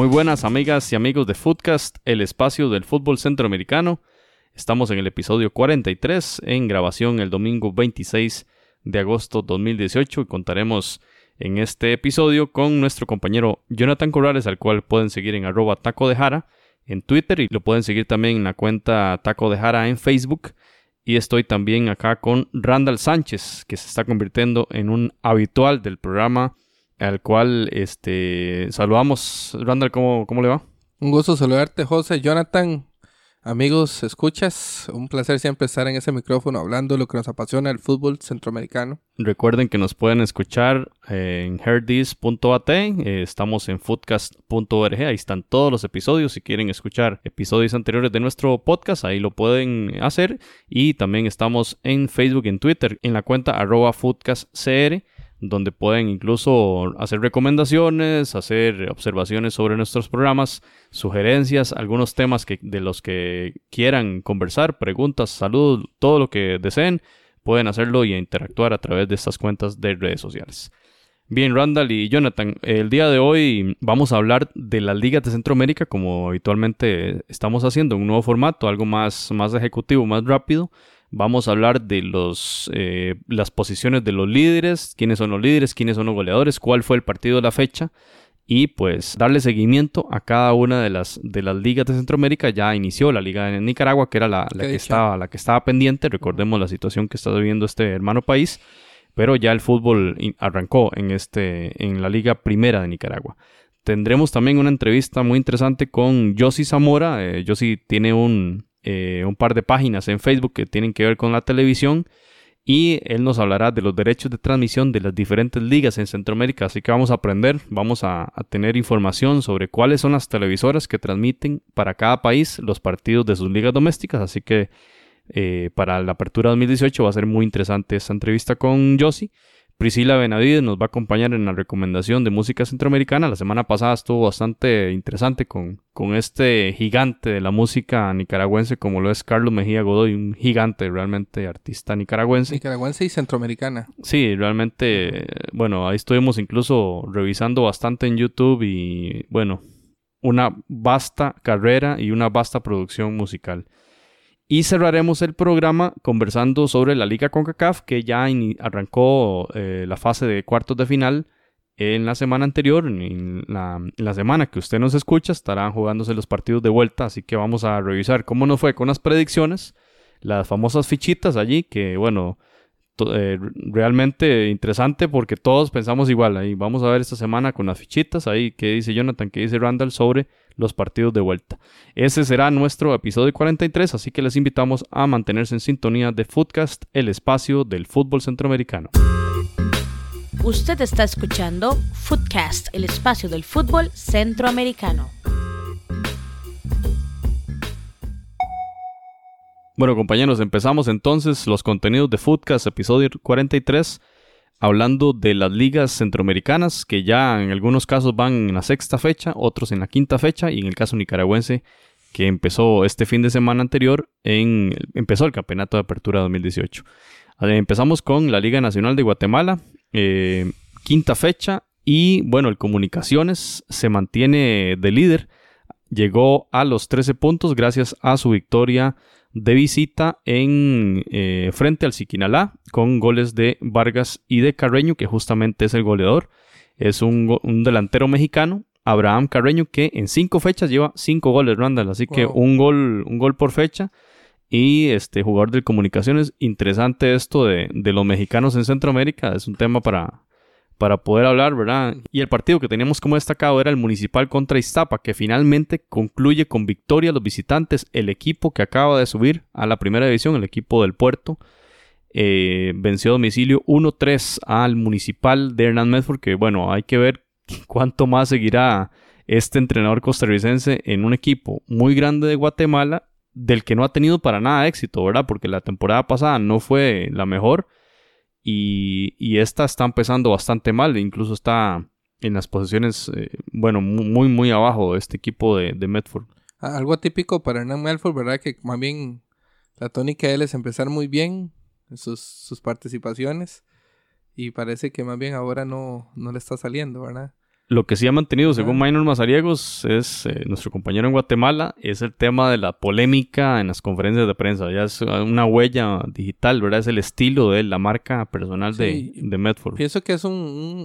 Muy buenas amigas y amigos de Footcast, el espacio del fútbol centroamericano. Estamos en el episodio 43, en grabación el domingo 26 de agosto 2018 y contaremos en este episodio con nuestro compañero Jonathan Corrales, al cual pueden seguir en arroba taco de jara en Twitter y lo pueden seguir también en la cuenta taco de jara en Facebook. Y estoy también acá con Randall Sánchez, que se está convirtiendo en un habitual del programa al cual este saludamos. Randall, ¿cómo, cómo le va? Un gusto saludarte, José, Jonathan, amigos, escuchas. Un placer siempre estar en ese micrófono hablando de lo que nos apasiona el fútbol centroamericano. Recuerden que nos pueden escuchar eh, en herdis.at, eh, estamos en foodcast.org, ahí están todos los episodios. Si quieren escuchar episodios anteriores de nuestro podcast, ahí lo pueden hacer. Y también estamos en Facebook y en Twitter, en la cuenta arroba foodcastcr donde pueden incluso hacer recomendaciones, hacer observaciones sobre nuestros programas, sugerencias, algunos temas que, de los que quieran conversar, preguntas, salud, todo lo que deseen, pueden hacerlo y interactuar a través de estas cuentas de redes sociales. Bien, Randall y Jonathan, el día de hoy vamos a hablar de las ligas de Centroamérica como habitualmente estamos haciendo, un nuevo formato, algo más, más ejecutivo, más rápido. Vamos a hablar de los, eh, las posiciones de los líderes, quiénes son los líderes, quiénes son los goleadores, cuál fue el partido de la fecha y pues darle seguimiento a cada una de las, de las ligas de Centroamérica. Ya inició la liga de Nicaragua, que era la, la que, estaba, la que estaba pendiente. Recordemos la situación que está viviendo este hermano país, pero ya el fútbol arrancó en, este, en la liga primera de Nicaragua. Tendremos también una entrevista muy interesante con Josi Zamora. Eh, Josi tiene un, eh, un par de páginas en Facebook que tienen que ver con la televisión y él nos hablará de los derechos de transmisión de las diferentes ligas en Centroamérica. Así que vamos a aprender, vamos a, tener información sobre cuáles son las televisoras que transmiten para cada país los partidos de sus ligas domésticas. Así que eh, para la apertura 2018 va a ser muy interesante esta entrevista con Josi. Priscila Benavides nos va a acompañar en la recomendación de música centroamericana. La semana pasada estuvo bastante interesante con, con este gigante de la música nicaragüense como lo es Carlos Mejía Godoy, un gigante realmente artista nicaragüense. Nicaragüense y centroamericana. Sí, realmente, bueno, ahí estuvimos incluso revisando bastante en YouTube y bueno, una vasta carrera y una vasta producción musical. Y cerraremos el programa conversando sobre la Liga CONCACAF que ya arrancó eh, la fase de cuartos de final en la semana anterior. En la, en la semana que usted nos escucha estarán jugándose los partidos de vuelta, así que vamos a revisar cómo nos fue con las predicciones, las famosas fichitas allí que bueno, eh, realmente interesante porque todos pensamos igual. Ahí vamos a ver esta semana con las fichitas ahí que dice Jonathan, que dice Randall sobre los partidos de vuelta. Ese será nuestro episodio 43, así que les invitamos a mantenerse en sintonía de Footcast, el espacio del fútbol centroamericano. Usted está escuchando Footcast, el espacio del fútbol centroamericano. Bueno, compañeros, empezamos entonces los contenidos de Footcast, episodio 43, hablando de las ligas centroamericanas, que ya en algunos casos van en la sexta fecha, otros en la quinta fecha, y en el caso nicaragüense, que empezó este fin de semana anterior, en, empezó el campeonato de apertura 2018. Eh, Empezamos con la Liga Nacional de Guatemala, eh, quinta fecha, y bueno, el Comunicaciones se mantiene de líder, llegó a los 13 puntos gracias a su victoria de visita en eh, frente al Siquinalá con goles de Vargas y de Carreño, que justamente es el goleador. Es un, un delantero mexicano, Abraham Carreño, que en cinco fechas lleva cinco goles, Randall. Así que un gol, un gol por fecha. Y este jugador de comunicaciones, interesante esto de, de los mexicanos en Centroamérica. Es un tema para, para poder hablar, ¿verdad? Y el partido que teníamos como destacado era el Municipal contra Iztapa, que finalmente concluye con victoria a los visitantes, el equipo que acaba de subir a la primera división, el equipo del puerto. eh, venció a domicilio 1-3 al Municipal de Hernán Medford, que bueno, hay que ver cuánto más seguirá este entrenador costarricense en un equipo muy grande de Guatemala del que no ha tenido para nada éxito, ¿verdad? Porque la temporada pasada no fue la mejor y, esta está empezando bastante mal, incluso está en las posiciones, eh, bueno, muy, muy abajo de este equipo de, de Medford. Algo atípico para Hernán Melford, ¿verdad? Que más bien la tónica de él es empezar muy bien en sus, sus participaciones y parece que más bien ahora no, no le está saliendo, ¿verdad? Lo que sí ha mantenido, según. Minor Mazariegos, es eh, nuestro compañero en Guatemala, es el tema de la polémica en las conferencias de prensa. Ya es una huella digital, ¿verdad? Es el estilo de él, la marca personal Sí. de, de Medford. Pienso que es un,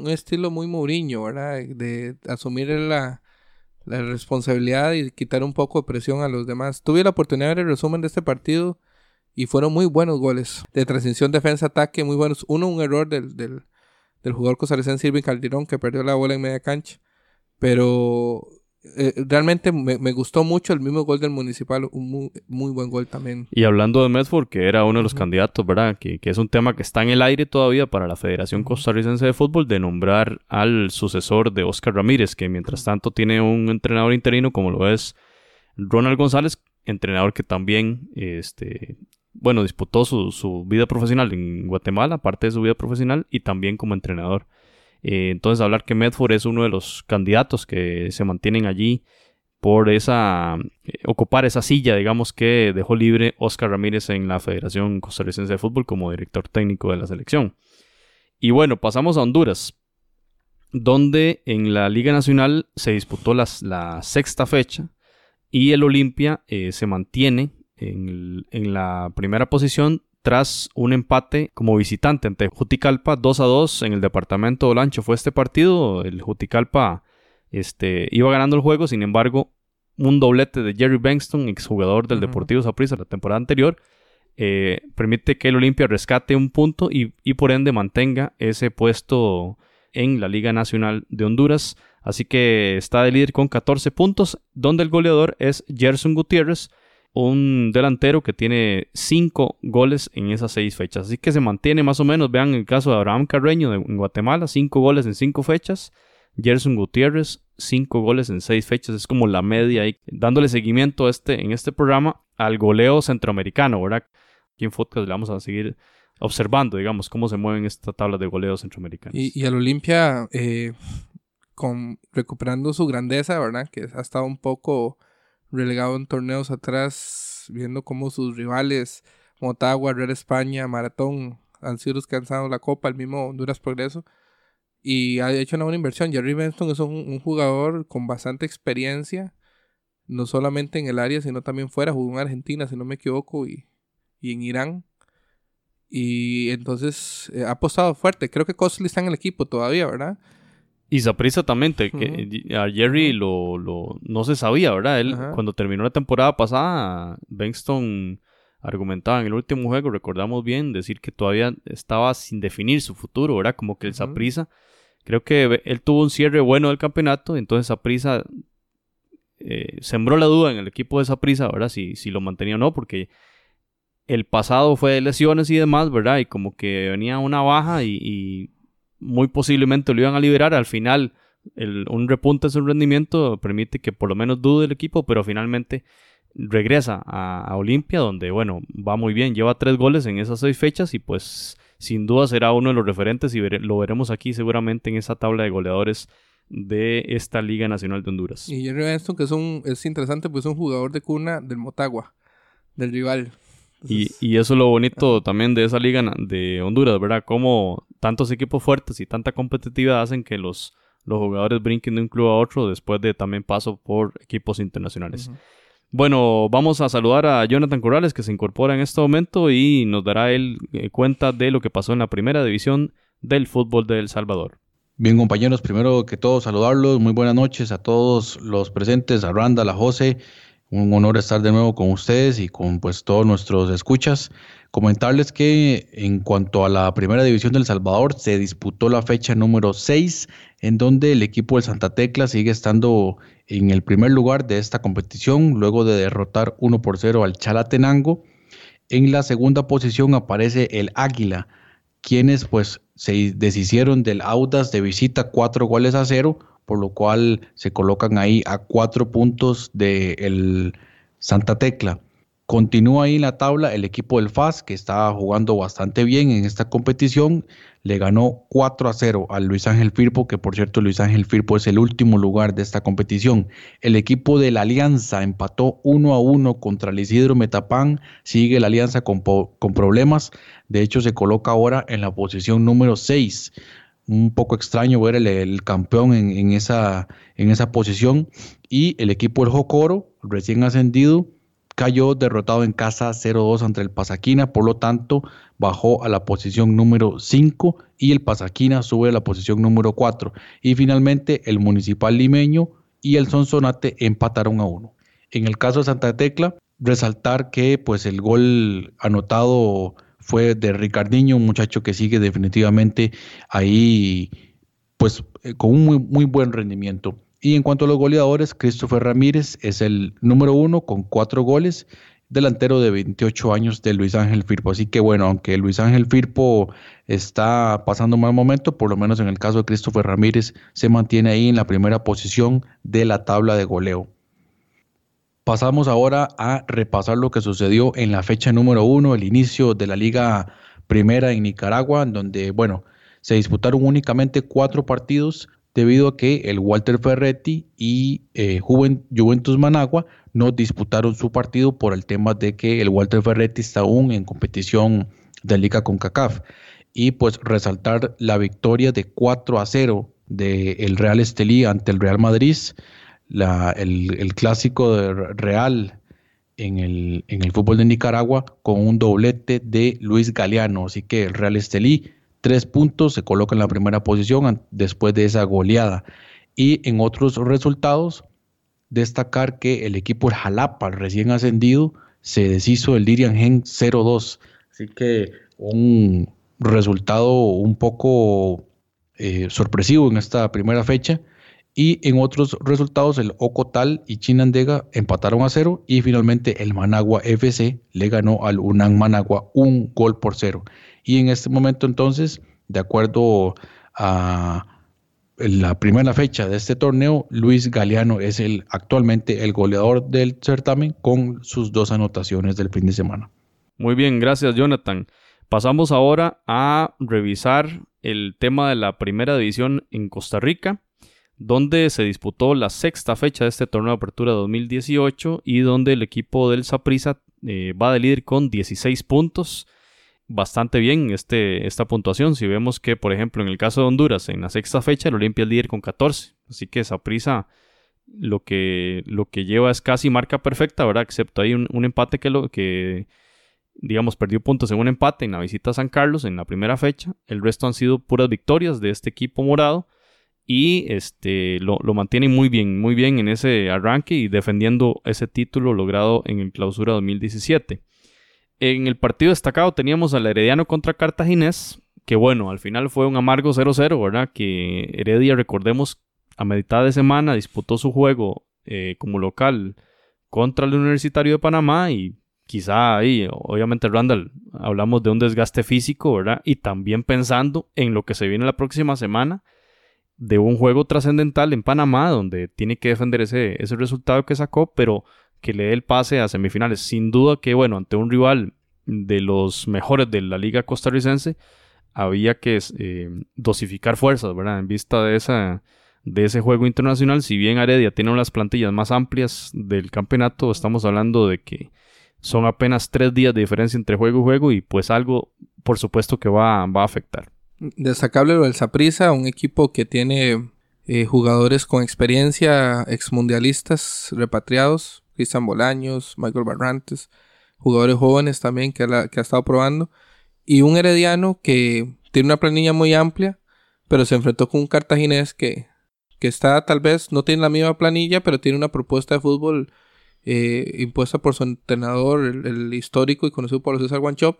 un estilo muy Mourinho, ¿verdad? De asumir la, la responsabilidad y quitar un poco de presión a los demás. Tuve la oportunidad de ver el resumen de este partido y fueron muy buenos goles. De transición, defensa, ataque, muy buenos. Uno, un error del, del, del jugador costarricense Irving Calderón que perdió la bola en media cancha. Pero eh, realmente me, me gustó mucho el mismo gol del Municipal. Un muy, muy buen gol también. Y hablando de Medford, que era uno de los candidatos, ¿verdad? Que, que es un tema que está en el aire todavía para la Federación Costarricense de Fútbol de nombrar al sucesor de Oscar Ramírez, que mientras tanto tiene un entrenador interino como lo es Ronald González, entrenador que también, este, bueno, disputó su, su vida profesional en Guatemala, parte de su vida profesional, y también como entrenador. Eh, entonces, hablar que Medford es uno de los candidatos que se mantienen allí por esa eh, ocupar esa silla, digamos, que dejó libre Oscar Ramírez en la Federación Costarricense de Fútbol como director técnico de la selección. Y bueno, pasamos a Honduras, donde en la Liga Nacional se disputó las- la sexta fecha y el Olimpia eh, se mantiene en, la primera posición tras un empate como visitante ante Juticalpa 2 a 2 en el departamento de Olancho. Fue este partido, el Juticalpa este, iba ganando el juego, sin embargo, un doblete de Jerry Bankston, exjugador del Ujú. Deportivo Saprissa la temporada anterior, eh, permite que el Olimpia rescate un punto y, y por ende mantenga ese puesto en la Liga Nacional de Honduras. Así que está de líder con 14 puntos, donde el goleador es Gerson Gutiérrez, un delantero que tiene 5 goles en esas 6 fechas. Así que se mantiene más o menos, vean el caso de Abraham Carreño de, en Guatemala, 5 goles en 5 fechas. Gerson Gutiérrez, 5 goles en 6 fechas. Es como la media ahí, dándole seguimiento a este, en este programa al goleo centroamericano, ¿verdad? Aquí en Podcast le vamos a seguir observando, digamos, cómo se mueven estas tablas de goleo centroamericanos. Y, y al Olimpia, eh, con, recuperando su grandeza, ¿verdad? Que ha estado un poco relegado en torneos atrás, viendo cómo sus rivales, Motagua, Red España, Maratón, han sido los que han la copa, el mismo Honduras Progreso. Y ha hecho una buena inversión. Jerry Benson es un, un jugador con bastante experiencia, no solamente en el área, sino también fuera. Jugó en Argentina, si no me equivoco, y, y en Irán. Y entonces eh, ha apostado fuerte. Creo que Costly está en el equipo todavía, ¿verdad? Y Saprissa también, te- que a Jerry lo, lo- no se sabía, ¿verdad? Él, cuando terminó la temporada pasada, Bengston argumentaba en el último juego, recordamos bien, decir que todavía estaba sin definir su futuro, ¿verdad? Como que el. Saprissa, creo que él tuvo un cierre bueno del campeonato, entonces Saprissa eh, sembró la duda en el equipo de Saprissa, ¿verdad? Si, si lo mantenía o no, porque el pasado fue de lesiones y demás, ¿verdad? Y como que venía una baja y, y muy posiblemente lo iban a liberar. Al final, el- un repunte en su rendimiento permite que por lo menos dude el equipo, pero finalmente regresa a, Olimpia, donde, bueno, va muy bien, lleva tres goles en esas seis fechas y pues sin duda será uno de los referentes y lo veremos aquí seguramente en esa tabla de goleadores de esta Liga Nacional de Honduras. Y Jerry Benson, que es, un, es interesante, pues es un jugador de cuna del Motagua, del rival. Y, y eso es lo bonito también de esa liga de Honduras, ¿verdad? Como tantos equipos fuertes y tanta competitividad hacen que los, los jugadores brinquen de un club a otro después de también paso por equipos internacionales. Bueno, vamos a saludar a Jonathan Corrales que se incorpora en este momento y nos dará él eh, cuenta de lo que pasó en la primera división del fútbol de El Salvador. Bien, compañeros, primero que todo saludarlos. Muy buenas noches a todos los presentes, a Randa, a José. Un honor estar de nuevo con ustedes y con pues todos nuestros escuchas. Comentarles que en cuanto a la primera división del Salvador, se disputó la fecha número 6, en donde el equipo del Santa Tecla sigue estando en el primer lugar de esta competición, luego de derrotar 1 por 0 al Chalatenango. En la segunda posición aparece el Águila, quienes pues se deshicieron del Audas de visita cuatro goles a cero por lo cual se colocan ahí a cuatro puntos del Santa Tecla. Continúa ahí en la tabla el equipo del FAS, que está jugando bastante bien en esta competición. Le ganó 4 a 0 al Luis Ángel Firpo, que por cierto Luis Ángel Firpo es el último lugar de esta competición. El equipo de la Alianza empató 1 a 1 contra el Isidro Metapán. Sigue la Alianza con, con problemas. De hecho, se coloca ahora en la posición número 6 un poco extraño ver el, campeón en, esa, en esa posición. Y el equipo del Jocoro, recién ascendido, cayó derrotado en casa 0-2 ante el Pasaquina, por lo tanto bajó a la posición número 5 y el Pasaquina sube a la posición número 4. Y finalmente el Municipal Limeño y el Sonsonate empataron a uno. En el caso de Santa Tecla, resaltar que pues el gol anotado fue de Ricardiño, un muchacho que sigue definitivamente ahí pues eh, con un muy, muy buen rendimiento. Y en cuanto a los goleadores, Christopher Ramírez es el número uno con cuatro goles, delantero de 28 años de Luis Ángel Firpo. Así que bueno, aunque Luis Ángel Firpo está pasando un mal momento, por lo menos en el caso de Christopher Ramírez, se mantiene ahí en la primera posición de la tabla de goleo. Pasamos ahora a repasar lo que sucedió en la fecha número uno, el inicio de la Liga Primera en Nicaragua, en donde, bueno, se disputaron únicamente cuatro partidos debido a que el Walter Ferretti y eh, Juventus Managua no disputaron su partido por el tema de que el Walter Ferretti está aún en competición de Liga con CACAF. Y pues resaltar la victoria de 4 a 0 del Real Estelí ante el Real Madrid, el, clásico de Real en el, fútbol de Nicaragua con un doblete de Luis Galeano. Así que el Real Estelí tres puntos, se coloca en la primera posición después de esa goleada. Y en otros resultados, destacar que el equipo el Jalapa, recién ascendido, se deshizo del Dirian Gen 0-2. Así que un resultado un poco eh, sorpresivo en esta primera fecha. Y en otros resultados, el Ocotal y Chinandega empataron a cero. Y finalmente el Managua FC le ganó al Unan Managua un gol por cero. Y en este momento entonces, de acuerdo a la primera fecha de este torneo, Luis Galeano es el actualmente el goleador del certamen con sus dos anotaciones del fin de semana. Muy bien, gracias Jonathan. Pasamos ahora a revisar el tema de la primera división en Costa Rica, donde se disputó la sexta fecha de este torneo de apertura 2018 y donde el equipo del Saprissa eh, va de líder con 16 puntos bastante bien este, esta puntuación. Si vemos que, por ejemplo, en el caso de Honduras, en la sexta fecha, el Olimpia es líder con 14. Así que esa prisa lo que, lo que lleva es casi marca perfecta, ¿verdad? Excepto hay un, empate que, lo, que, digamos, perdió puntos en un empate en la visita a San Carlos en la primera fecha. El resto han sido puras victorias de este equipo morado. Y este, lo, lo mantiene muy bien, muy bien en ese arranque y defendiendo ese título logrado en el clausura 2017. En el partido destacado teníamos al Herediano contra Cartaginés, que bueno, al final fue un amargo 0-0, ¿verdad? Que Heredia, recordemos, a mitad de semana disputó su juego eh, como local contra el Universitario de Panamá y quizá ahí, obviamente Randall, hablamos de un desgaste físico, ¿verdad? Y también pensando en lo que se viene la próxima semana de un juego trascendental en Panamá, donde tiene que defender ese, ese resultado que sacó, pero que le dé el pase a semifinales. Sin duda que, bueno, ante un rival de los mejores de la liga costarricense, había que eh, dosificar fuerzas, ¿verdad? En vista de, esa, de ese juego internacional, si bien Aredia tiene una de las plantillas más amplias del campeonato, estamos hablando de que son apenas tres días de diferencia entre juego y juego y pues algo, por supuesto, que va, va a afectar. Destacable lo del Saprissa, un equipo que tiene eh, jugadores con experiencia, exmundialistas repatriados, Cristian Bolaños, Michael Barrantes, jugadores jóvenes también que, ha estado probando. Y un herediano que tiene una planilla muy amplia, pero se enfrentó con un cartaginés que, que está tal vez, no tiene la misma planilla, pero tiene una propuesta de fútbol eh, impuesta por su entrenador, el, histórico y conocido por César Guanchop,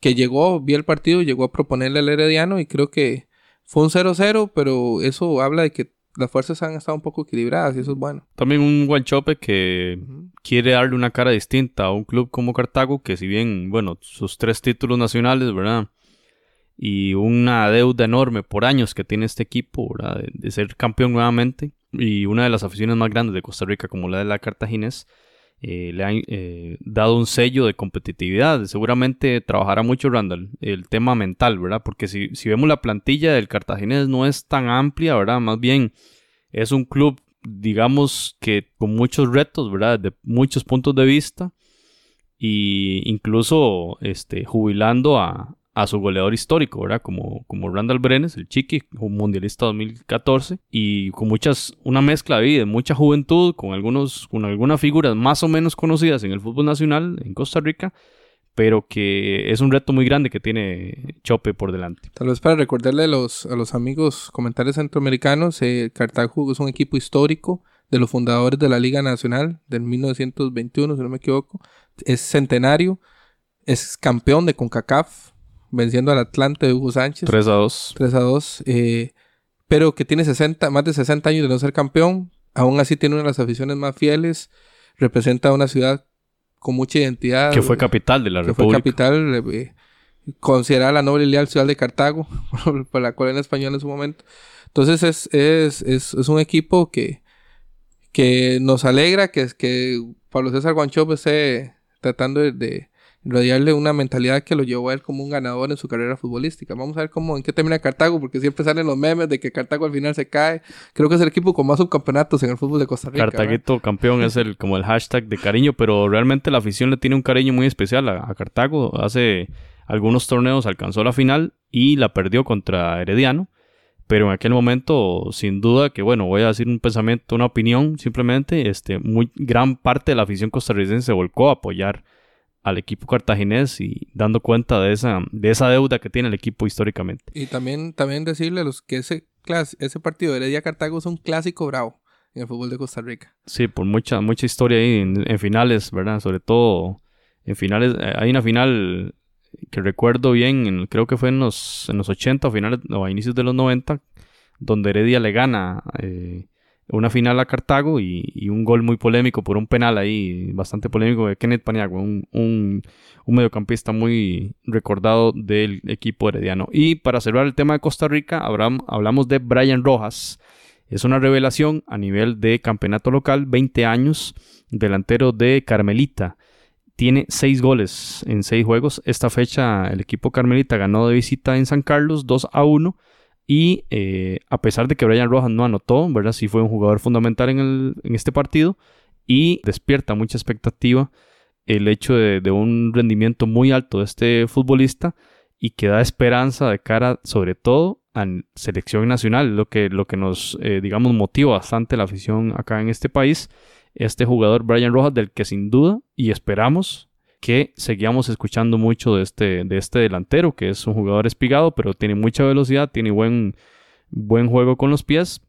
que llegó, vi el partido, llegó a proponerle al herediano y creo que fue un 0-0, pero eso habla de que las fuerzas han estado un poco equilibradas y eso es bueno. También un Guanchope que quiere darle una cara distinta a un club como Cartago, que si bien, bueno, sus tres títulos nacionales, ¿verdad? y una deuda enorme por años que tiene este equipo ¿verdad? De, de ser campeón nuevamente y una de las aficiones más grandes de Costa Rica como la de la Cartaginés eh, le han eh, dado un sello de competitividad. Seguramente trabajará mucho Randall el tema mental, ¿verdad? Porque si, si vemos la plantilla del Cartaginés no es tan amplia, ¿verdad? Más bien es un club, digamos que con muchos retos, ¿verdad? De muchos puntos de vista. Y incluso este, jubilando a, a su goleador histórico, ¿verdad? Como, como Randall Brenes, el Chiqui, un mundialista 2014, y con muchas, una mezcla de mucha juventud, con algunos, con algunas figuras más o menos conocidas en el fútbol nacional en Costa Rica, pero que es un reto muy grande que tiene Chope por delante. Tal vez para recordarle a los, a los amigos comentarios centroamericanos, eh, Cartago es un equipo histórico de los fundadores de la Liga Nacional del 1921, si no me equivoco, es centenario, es campeón de CONCACAF, venciendo al Atlante de Hugo Sánchez. 3 a 2. 3 a 2. Eh, pero que tiene 60, más de 60 años de no ser campeón. Aún así tiene una de las aficiones más fieles. Representa una ciudad con mucha identidad. Que fue capital de la que República. fue capital. eh, considerada la noble y leal ciudad de Cartago. por la colonia española en su momento. Entonces es, es, es, es un equipo que, que nos alegra que, que Pablo César Guanchope esté tratando de, de rodearle una mentalidad que lo llevó a él como un ganador en su carrera futbolística. Vamos a ver cómo, en qué termina Cartago, porque siempre salen los memes de que Cartago al final se cae. Creo que es el equipo con más subcampeonatos en el fútbol de Costa Rica. Cartaguito campeón es el como el hashtag de cariño, pero realmente la afición le tiene un cariño muy especial a, a Cartago. Hace algunos torneos alcanzó la final y la perdió contra Herediano. Pero en aquel momento, sin duda, que bueno, voy a decir un pensamiento, una opinión, simplemente, este, muy gran parte de la afición costarricense se volcó a apoyar al equipo cartaginés y dando cuenta de esa, de esa deuda que tiene el equipo históricamente. Y también, también decirle a los que ese, clas- ese partido de Heredia Cartago es un clásico bravo en el fútbol de Costa Rica. Sí, por mucha, mucha historia ahí en, en finales, ¿verdad? Sobre todo en finales. eh, Hay una final que recuerdo bien, en- creo que fue en los, en los 80 o finales o a inicios de los 90, donde Heredia le gana eh, una final a Cartago y, un gol muy polémico por un penal ahí, bastante polémico de Kenneth Paniagua, un, mediocampista muy recordado del equipo herediano. Y para cerrar el tema de Costa Rica, hablamos de Brian Rojas. Es una revelación a nivel de campeonato local, 20 años, delantero de Carmelita. Tiene 6 goles en 6 juegos. Esta fecha el equipo Carmelita ganó de visita en San Carlos 2 a 1. Y eh, a pesar de que Brian Rojas no anotó, ¿verdad? Sí fue un jugador fundamental en, el- en este partido. Y despierta mucha expectativa el hecho de, un rendimiento muy alto de este futbolista y que da esperanza de cara, sobre todo, a selección nacional, lo que, lo que nos, eh, digamos, motiva bastante la afición acá en este país. Este jugador Brian Rojas, del que sin duda y esperamos que seguíamos escuchando mucho de este, de este delantero, que es un jugador espigado, pero tiene mucha velocidad, tiene buen, buen juego con los pies.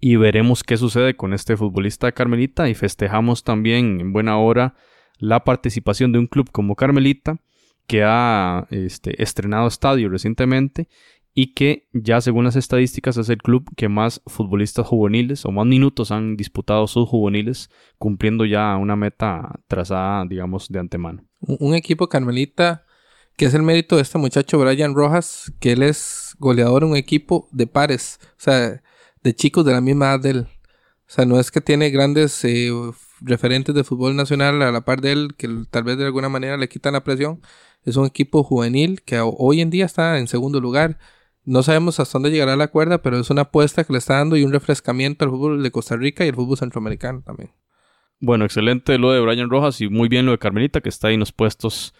Y veremos qué sucede con este futbolista Carmelita. Y festejamos también en buena hora la participación de un club como Carmelita, que ha este, estrenado estadio recientemente y que ya según las estadísticas es el club que más futbolistas juveniles o más minutos han disputado sus juveniles, cumpliendo ya una meta trazada, digamos, de antemano. Un, equipo Carmelita que es el mérito de este muchacho Brian Rojas, que él es goleador en un equipo de pares, o sea, de chicos de la misma edad de él. O sea, no es que tiene grandes eh, referentes de fútbol nacional a la par de él, que tal vez de alguna manera le quitan la presión. Es un equipo juvenil que ho- hoy en día está en segundo lugar. No sabemos hasta dónde llegará la cuerda, pero es una apuesta que le está dando y un refrescamiento al fútbol de Costa Rica y al fútbol centroamericano también. Bueno, excelente lo de Brian Rojas y muy bien lo de Carmelita, que está ahí en los puestos,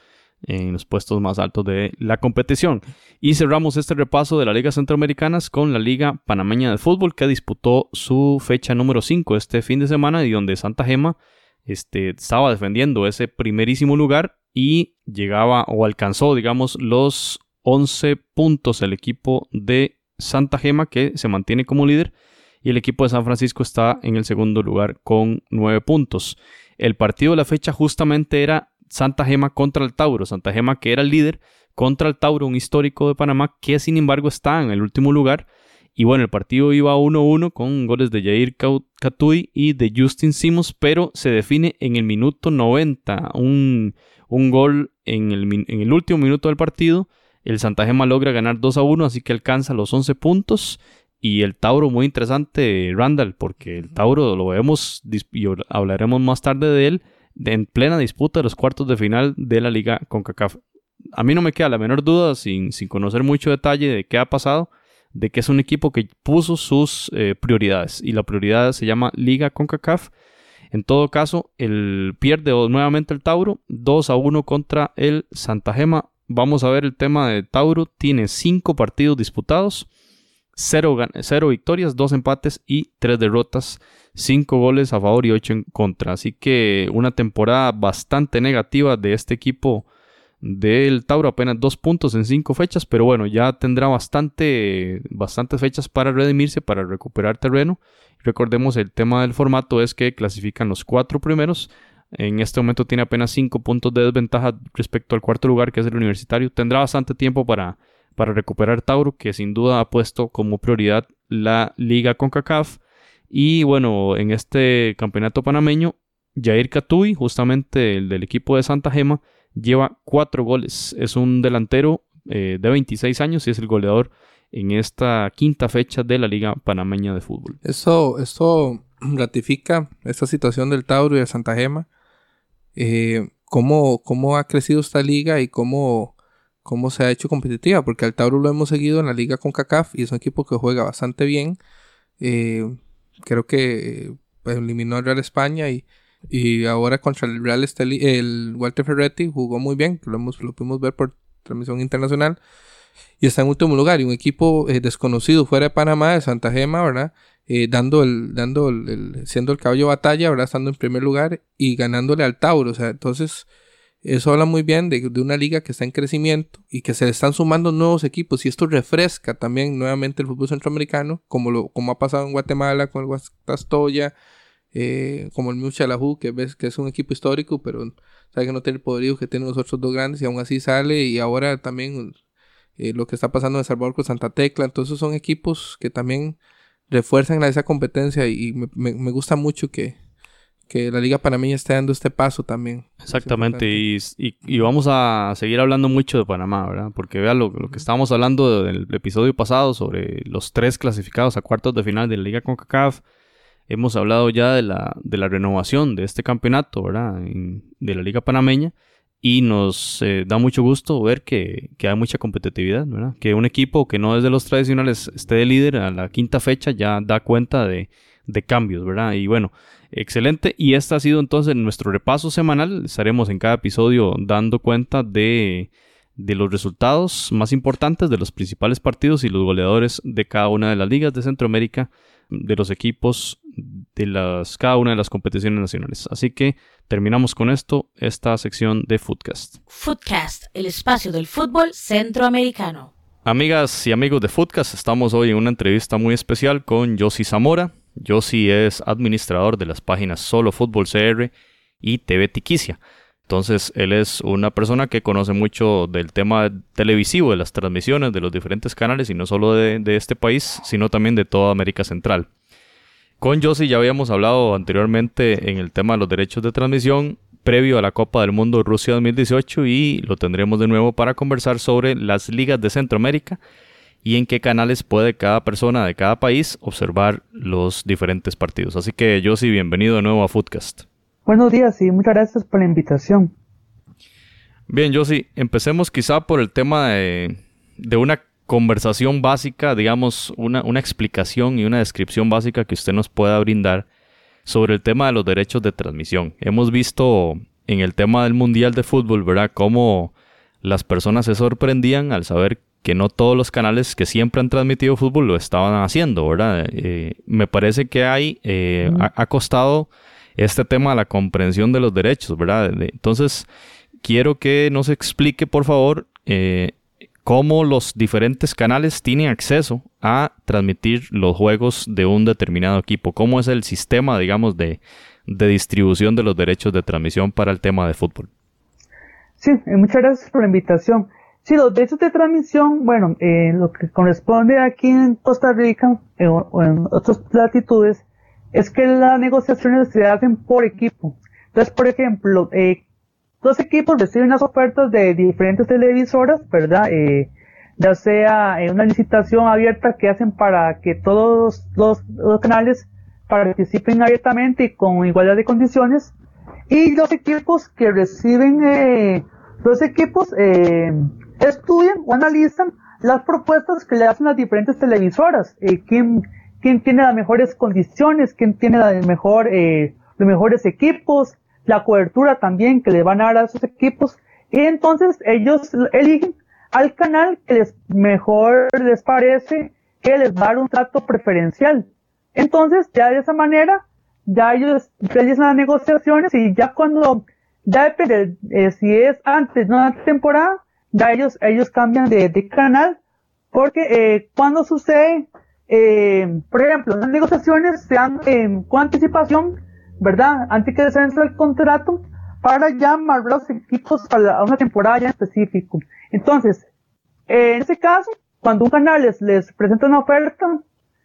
en los puestos más altos de la competición. Y cerramos este repaso de la Liga Centroamericanas con la Liga Panameña de Fútbol, que disputó su fecha número 5 este fin de semana y donde Santa Gema este, estaba defendiendo ese primerísimo lugar y llegaba o alcanzó, digamos, los 11 puntos el equipo de Santa Gema, que se mantiene como líder y el equipo de San Francisco está en el segundo lugar con 9 puntos. El partido de la fecha justamente era Santa Gema contra el Tauro. Santa Gema que era el líder contra el Tauro, un histórico de Panamá que sin embargo está en el último lugar. Y bueno, el partido iba 1-1 con goles de Jair Catuy y de Justin Simons, pero se define en el minuto 90. Un, un gol en el, en el último minuto del partido El Santa Gema logra ganar 2 a 1, así que alcanza los 11 puntos. Y el Tauro, muy interesante, Randall, porque el Tauro lo vemos y hablaremos más tarde de él en plena disputa de los cuartos de final de la Liga CONCACAF. A mí no me queda la menor duda, sin, sin conocer mucho detalle de qué ha pasado, de que es un equipo que puso sus eh, prioridades. Y la prioridad se llama Liga CONCACAF. En todo caso, el pierde nuevamente el Tauro, 2 a 1 contra el Santa Gema. Vamos a ver el tema de Tauro. Tiene 5 partidos disputados. 0, victorias, 2 empates y 3 derrotas, 5 goles a favor y 8 en contra. Así que una temporada bastante negativa de este equipo del Tauro, apenas 2 puntos en 5 fechas, pero bueno, ya tendrá bastante, bastantes fechas para redimirse, para recuperar terreno. Recordemos el tema del formato es que clasifican los 4 primeros. En este momento tiene apenas 5 puntos de desventaja respecto al cuarto lugar, que es el universitario. Tendrá bastante tiempo para para recuperar Tauro, que sin duda ha puesto como prioridad la liga CONCACAF. Y bueno, en este campeonato panameño, Jair Catuy, justamente el del equipo de Santa Gema, lleva cuatro goles. Es un delantero eh, de 26 años y es el goleador en esta quinta fecha de la Liga Panameña de Fútbol. Eso, esto ratifica esta situación del Tauro y de Santa Gema. Eh, cómo, cómo ha crecido esta liga y cómo cómo se ha hecho competitiva, porque al Tauro lo hemos seguido en la liga con CACAF y es un equipo que juega bastante bien. Eh, creo que pues, eliminó al Real España y, y ahora contra el Real Esteli, el Walter Ferretti jugó muy bien, lo, hemos, lo pudimos ver por transmisión internacional y está en último lugar y un equipo eh, desconocido fuera de Panamá de Santa Gema, ¿verdad? Eh, dando el, dando el, siendo el caballo batalla, ¿verdad? Estando en primer lugar y ganándole al Tauro, o sea, entonces eso habla muy bien de, una liga que está en crecimiento y que se le están sumando nuevos equipos y esto refresca también nuevamente el fútbol centroamericano, como, lo, como ha pasado en Guatemala con el Guastastoya, eh, como el Muchalahu, que ves que es un equipo histórico, pero sabe que no tiene el poderío que tienen los otros dos grandes y aún así sale y ahora también eh, lo que está pasando en Salvador con Santa Tecla, entonces son equipos que también refuerzan esa competencia y me gusta mucho que, que la Liga Panameña está dando este paso también. Exactamente, y, y, vamos a seguir hablando mucho de Panamá, ¿verdad? Porque vean lo, lo, que estábamos hablando del episodio pasado sobre los tres clasificados a cuartos de final de la Liga CONCACAF. Hemos hablado ya de la, de la renovación de este campeonato, ¿verdad? de la Liga Panameña. Y nos eh, da mucho gusto ver que, que, hay mucha competitividad, ¿verdad? Que un equipo que no es de los tradicionales esté de líder a la quinta fecha ya da cuenta de, de cambios, ¿verdad? Y bueno, Excelente. Y este ha sido entonces nuestro repaso semanal. Estaremos en cada episodio dando cuenta de, de los resultados más importantes de los principales partidos y los goleadores de cada una de las ligas de Centroamérica, de los equipos de las, cada una de las competiciones nacionales. Así que terminamos con esto, esta sección de Footcast. Footcast, el espacio del fútbol centroamericano. Amigas y amigos de Footcast, estamos hoy en una entrevista muy especial con Josie Zamora, Yossi es administrador de las páginas Solo Fútbol CR y TV Tiquicia. Entonces, él es una persona que conoce mucho del tema televisivo, de las transmisiones de los diferentes canales, y no solo de, este país, sino también de toda América Central. Con Yossi ya habíamos hablado anteriormente en el tema de los derechos de transmisión previo a la Copa del Mundo Rusia 2018 y lo tendremos de nuevo para conversar sobre las ligas de Centroamérica y en qué canales puede cada persona de cada país observar los diferentes partidos. Así que sí, bienvenido de nuevo a Footcast. Buenos días y muchas gracias por la invitación. Bien, Josi, empecemos quizá por el tema de, una conversación básica, digamos, una, una, explicación y una descripción básica que usted nos pueda brindar sobre el tema de los derechos de transmisión. Hemos visto en el tema del Mundial de Fútbol, ¿verdad?, cómo las personas se sorprendían al saber que no todos los canales que siempre han transmitido fútbol lo estaban haciendo, ¿verdad? Eh, me parece que hay, eh, ha, costado este tema la comprensión de los derechos, ¿verdad? Entonces, quiero que nos explique, por favor, eh, cómo los diferentes canales tienen acceso a transmitir los juegos de un determinado equipo, cómo es el sistema, digamos, de, de distribución de los derechos de transmisión para el tema de fútbol. Sí, muchas gracias por la invitación. Sí, los derechos de transmisión, bueno, eh, lo que corresponde aquí en Costa Rica eh, o, en otras latitudes es que las negociaciones se hacen por equipo. Entonces, por ejemplo, eh, los equipos reciben las ofertas de diferentes televisoras, ¿verdad? Eh, ya sea una licitación abierta que hacen para que todos los, canales participen abiertamente y con igualdad de condiciones. Y los equipos que reciben, eh, equipos eh, estudian o analizan las propuestas que le hacen las diferentes televisoras. Eh, quién, quién tiene las mejores condiciones, quién tiene la los mejores equipos, la cobertura también que le van a dar a esos equipos. Y entonces ellos eligen al canal que les mejor les parece que les va dar un trato preferencial. Entonces, ya de esa manera, ya ellos realizan las negociaciones y ya cuando, ya depende eh, si es antes de una temporada, ya ellos, ellos cambian de, de canal, porque eh, cuando sucede, eh, por ejemplo, las negociaciones se dan con anticipación, ¿verdad? Antes que se el contrato, para amarrar los equipos para una temporada ya en específico. Entonces, en ese caso, cuando un canal les, presenta una oferta,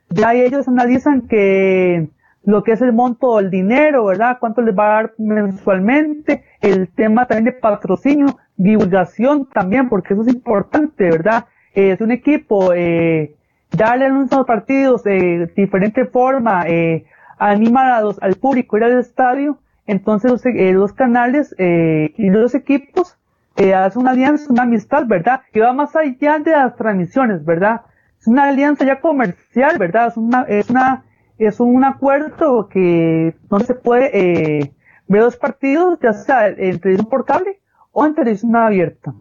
ya ellos analizan que lo que es el monto del dinero, ¿verdad? Cuánto les va a dar mensualmente, el tema también de patrocinio, divulgación también, porque eso es importante, ¿verdad? Eh, es un equipo, eh, ya le anuncian los partidos de diferente forma, eh, animar a los, al público ir al estadio, entonces los, eh, canales eh, y los equipos eh, hacen una alianza, una amistad, ¿verdad? Que va más allá de las transmisiones, ¿verdad? Es una alianza ya comercial, ¿verdad? Es una, es un acuerdo que no se puede eh, ver los partidos, ya sea en televisión por cable o en televisión abierta.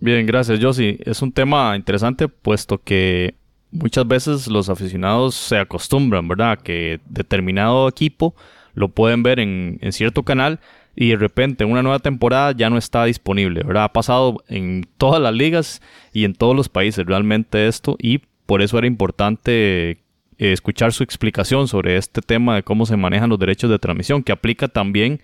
Bien, gracias, Josie. Es un tema interesante puesto que muchas veces los aficionados se acostumbran, ¿verdad? Que determinado equipo lo pueden ver en, en cierto canal y de repente una nueva temporada ya no está disponible, ¿verdad? Ha pasado en todas las ligas y en todos los países realmente esto y por eso era importante eh, escuchar su explicación sobre este tema de cómo se manejan los derechos de transmisión, que aplica también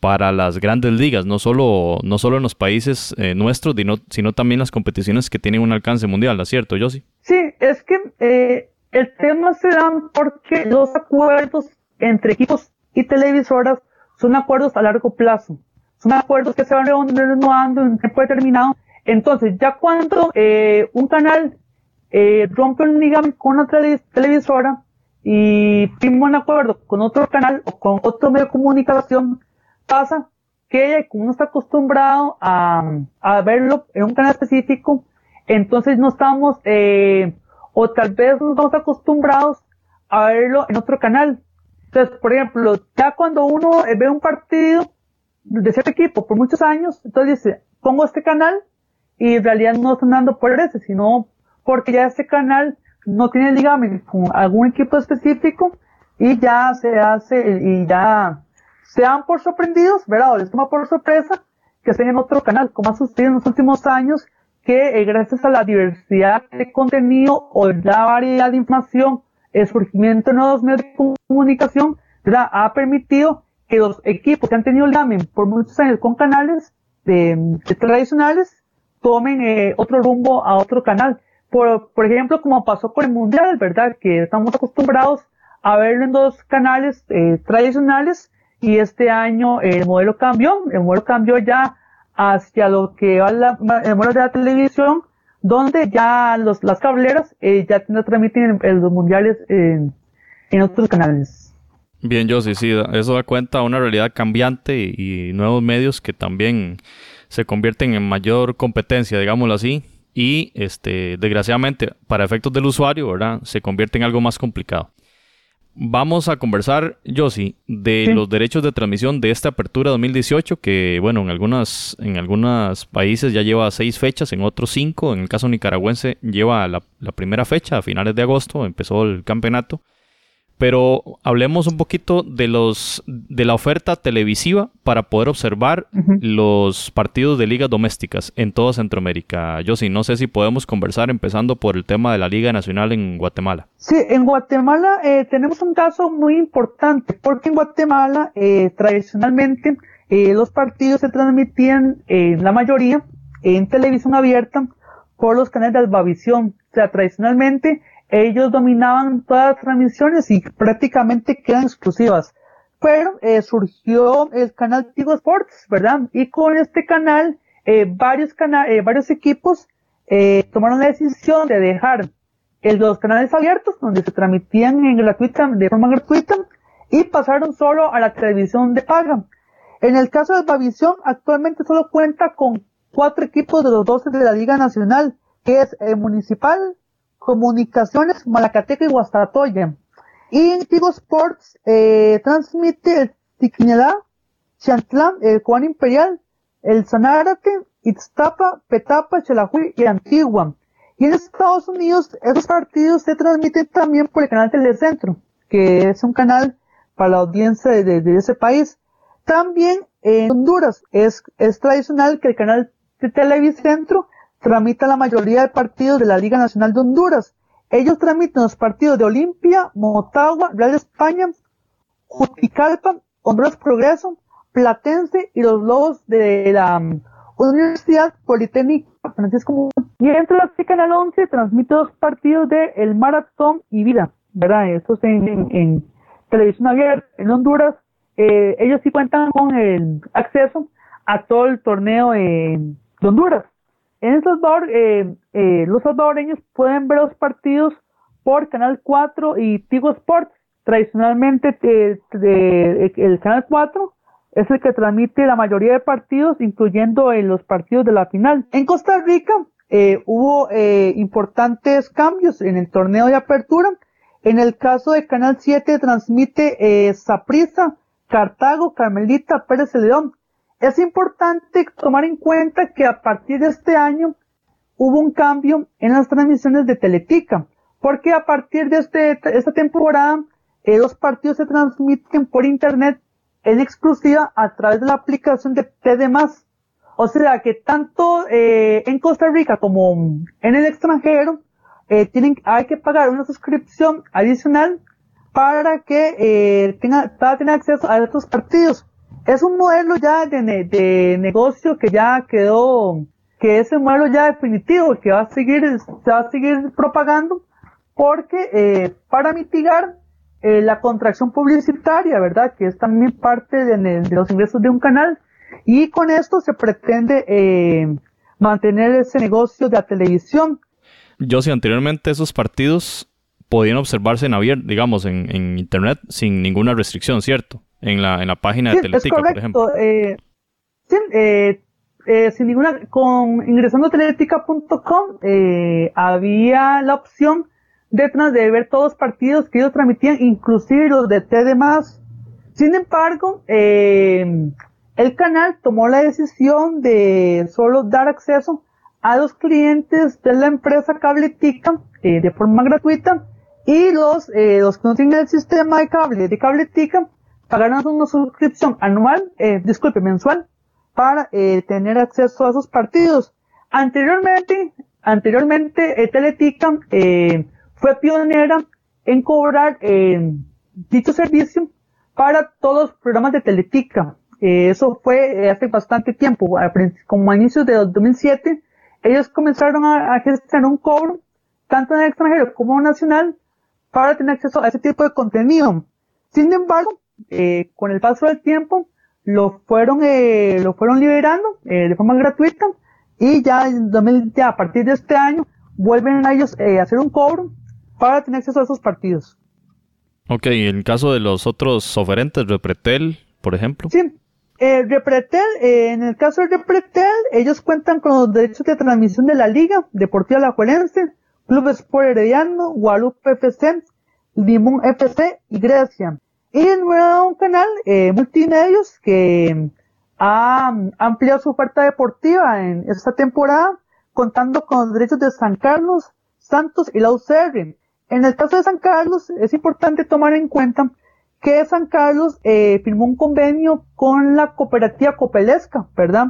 para las grandes ligas, no solo, no solo en los países eh, nuestros, sino, también las competiciones que tienen un alcance mundial, ¿no es cierto, Josie? Sí, es que eh, el tema se da porque los acuerdos entre equipos y televisoras son acuerdos a largo plazo. Son acuerdos que se van renovando en tiempo determinado. Entonces, ya cuando eh, un canal eh, rompe un ligamento con una tele- televisora y firma un acuerdo con otro canal o con otro medio de comunicación, pasa que como uno está acostumbrado a verlo en un canal específico, entonces no estamos, eh, o tal vez no estamos acostumbrados a verlo en otro canal. Entonces, por ejemplo, ya cuando uno eh, ve un partido de cierto equipo por muchos años, entonces dice, pongo este canal y en realidad no están dando por ese, sino porque ya este canal no tiene ligamento con algún equipo específico y ya se hace y ya se dan por sorprendidos, ¿verdad? O les toma por sorpresa que estén en otro canal, como ha sucedido en los últimos años, que eh, gracias a la diversidad de contenido o la variedad de información, el surgimiento de nuevos medios de comunicación, ¿verdad? Ha permitido que los equipos que han tenido ligamen por muchos años con canales tradicionales tomen eh, otro rumbo a otro canal. Por, por ejemplo, como pasó con el Mundial, ¿verdad? Que estamos acostumbrados a verlo en dos canales eh, tradicionales y este año el modelo cambió, el modelo cambió ya hacia lo que va la, modelo de la televisión, donde ya los, las cableras eh, ya transmiten el- los mundiales en, en otros canales. Bien, Josie, sí, da- eso da cuenta de una realidad cambiante y, y nuevos medios que también se convierten en mayor competencia, digámoslo así, y este, desgraciadamente, para efectos del usuario, ¿verdad? Se convierte en algo más complicado. Vamos a conversar, Josie, de Sí. los derechos de transmisión de esta apertura 2018, que bueno, en algunas, en algunos países ya lleva seis fechas, en otros cinco. En el caso nicaragüense lleva la, la primera fecha, a finales de agosto, empezó el campeonato. Pero hablemos un poquito de los de la oferta televisiva para poder observar los partidos de ligas domésticas en toda Centroamérica. Yo sí, no sé si podemos conversar empezando por el tema de la Liga Nacional en Guatemala. Sí, en Guatemala eh, tenemos un caso muy importante, porque en Guatemala eh, tradicionalmente eh, los partidos se transmitían en la mayoría en televisión abierta por los canales de Albavisión. O sea, tradicionalmente ellos dominaban todas las transmisiones y prácticamente quedan exclusivas. Pero eh, surgió el canal Tigo Sports, ¿verdad? Y con este canal, eh, varios, cana eh, varios equipos eh, tomaron la decisión de dejar el, los canales abiertos, donde se transmitían en gratuita, de forma gratuita, y pasaron solo a la televisión de paga. En el caso de Bavisión, actualmente solo cuenta con cuatro equipos de los 12 de la Liga Nacional, que es eh, Municipal, Comunicaciones, Malacateca y Guastatoya. Y Tigo Sports eh, transmite el Tiquinedá, Chantlán, el Juan Imperial, el Sanárate, Itztapa, Petapa, Chelajuy y Antigua. Y en Estados Unidos, esos partidos se transmiten también por el canal Telecentro, que es un canal para la audiencia de ese país. También en Honduras es, es tradicional que el canal de Televicentro tramita la mayoría de partidos de la Liga Nacional de Honduras. Ellos tramitan los partidos de Olimpia, Motagua, Real España, Juticalpa, Honduras Progreso, Platense y los Lobos de la um, Universidad Politécnica Francisco. Y dentro de canal 11 transmite dos partidos de El Maratón y Vida, ¿verdad? Estos en, en- en televisión abierta en Honduras. Eh, ellos sí cuentan con el acceso a todo el torneo eh, de Honduras. En El Salvador, eh, eh, los salvadoreños pueden ver los partidos por Canal 4 y Tigo Sports. Tradicionalmente, eh, de- el Canal 4 es el que transmite la mayoría de partidos, incluyendo eh, los partidos de la final. En Costa Rica eh, hubo eh, importantes cambios en el torneo de apertura. En el caso de Canal 7 transmite eh, Saprissa, Cartago, Carmelita, Pérez León. Es importante tomar en cuenta que a partir de este año hubo un cambio en las transmisiones de Teletica, porque a partir de este, esta temporada eh, los partidos se transmiten por internet en exclusiva a través de la aplicación de TD+. O sea que tanto eh, en Costa Rica como en el extranjero eh, hay que pagar una suscripción adicional para que eh, tenga, para tener acceso a estos partidos. Es un modelo ya de, de negocio que ya quedó, que es el modelo ya definitivo, que va a seguir, se va a seguir propagando, porque eh, para mitigar eh, la contracción publicitaria, ¿verdad? Que es también parte de, los ingresos de un canal, y con esto se pretende eh, mantener ese negocio de la televisión. Yo si anteriormente esos partidos podían observarse en abierto, digamos, en internet sin ninguna restricción, ¿cierto? En la, en la página de Sí, Teletica, por ejemplo. Eh, sí, eh, eh, sin ninguna, con ingresando a teletica.com eh, había la opción de, de ver todos los partidos que ellos transmitían, inclusive los de TD+. Sin embargo, el canal tomó la decisión de solo dar acceso a los clientes de la empresa Cabletica de forma gratuita y los, eh, los que no tienen el sistema de cable de Cabletica pagaron una suscripción anual, eh, disculpe, mensual, para eh, tener acceso a esos partidos. Anteriormente, anteriormente eh, Teletica eh, fue pionera en cobrar eh, dicho servicio para todos los programas de Teletica. Eh, eso fue hace bastante tiempo, como a inicios de 2007, ellos comenzaron a, a gestionar un cobro, tanto en el extranjero como nacional, para tener acceso a ese tipo de contenido. Sin embargo, eh, con el paso del tiempo, lo fueron, eh, lo fueron liberando eh, de forma gratuita y ya, en 2000 ya a partir de este año vuelven a ellos a hacer un cobro para tener acceso a esos partidos. Ok, en el caso de los otros oferentes, Repretel, por ejemplo. Sí, Repretel, en el caso de Repretel, ellos cuentan con los derechos de transmisión de la Liga Deportiva Alajuelense, Club Sport Herediano, Guadalupe FC, Limón FC y Grecia. Y un canal eh, multimedios que ha ampliado su oferta deportiva en esta temporada, contando con los derechos de San Carlos, Santos y la UCR. En el caso de San Carlos, es importante tomar en cuenta que San Carlos eh, firmó un convenio con la cooperativa Copelesca, ¿verdad?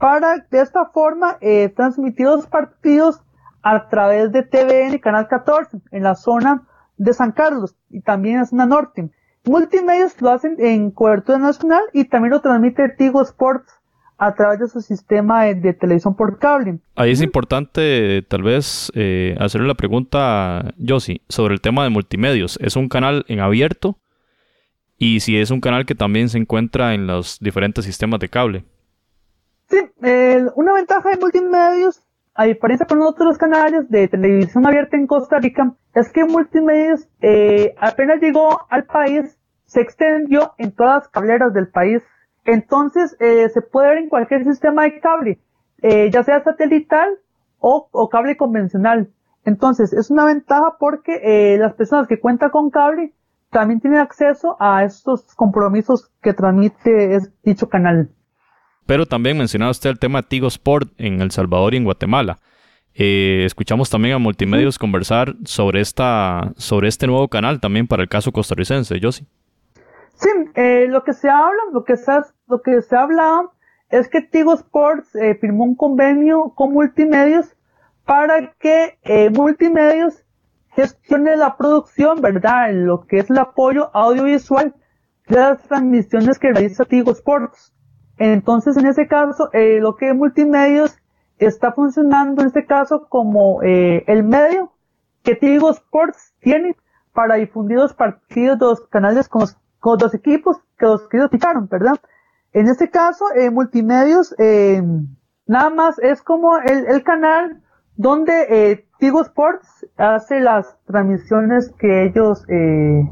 Para de esta forma eh, transmitir los partidos a través de TVN Canal 14 en la zona de San Carlos y también en la zona norte. Multimedios lo hacen en cobertura nacional y también lo transmite Tigo Sports a través de su sistema de, de televisión por cable. Ahí es importante tal vez eh, hacerle la pregunta a sobre el tema de multimedios. ¿Es un canal en abierto? y si es un canal que también se encuentra en los diferentes sistemas de cable. Sí, eh, una ventaja de multimedios, a diferencia con otros canales de televisión abierta en Costa Rica, es que multimedios eh, apenas llegó al país, se extendió en todas las cableras del país. Entonces, eh, se puede ver en cualquier sistema de cable, eh, ya sea satelital o, o, cable convencional. Entonces, es una ventaja porque eh, las personas que cuentan con cable también tienen acceso a estos compromisos que transmite dicho canal. Pero también mencionaba usted el tema de Tigo Sport en El Salvador y en Guatemala. Eh, escuchamos también a Multimedios conversar sobre esta sobre este nuevo canal también para el caso costarricense, Josie. Sí, eh, lo que se habla, lo que se, lo que se habla es que Tigo Sports eh, firmó un convenio con Multimedios para que eh, Multimedios gestione la producción, ¿verdad? Lo que es el apoyo audiovisual de las transmisiones que realiza Tigo Sports. Entonces, en ese caso, eh, lo que Multimedios está funcionando en este caso como eh, el medio que Tigo Sports tiene para difundir los partidos de los canales con los, con los equipos que los ficharon, ¿verdad? En este caso, eh, Multimedios eh, nada más es como el, el canal donde eh, Tigo Sports hace las transmisiones que ellos eh,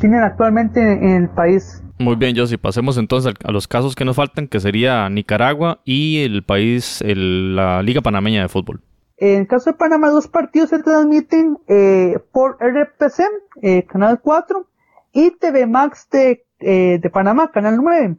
tienen actualmente en, en el país. Muy bien, Josie, pasemos entonces a los casos que nos faltan, que sería Nicaragua y el país, el, la Liga Panameña de Fútbol. En el caso de Panamá, los partidos se transmiten eh, por RPC, Canal 4, y TV Max de, eh, de Panamá, Canal 9.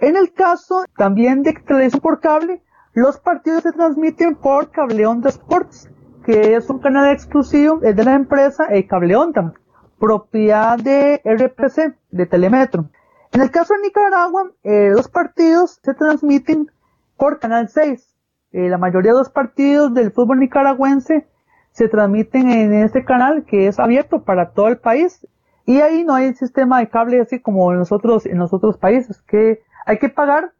En el caso también de televisión por cable, los partidos se transmiten por Cable Onda Sports, que es un canal exclusivo de la empresa eh, Cable Onda, propiedad de RPC, de Telemetro. En el caso de Nicaragua, eh, los partidos se transmiten por Canal 6. Eh, la mayoría de los partidos del fútbol nicaragüense se transmiten en este canal que es abierto para todo el país. Y ahí no hay sistema de cable así como en nosotros, en los otros países, que hay que pagar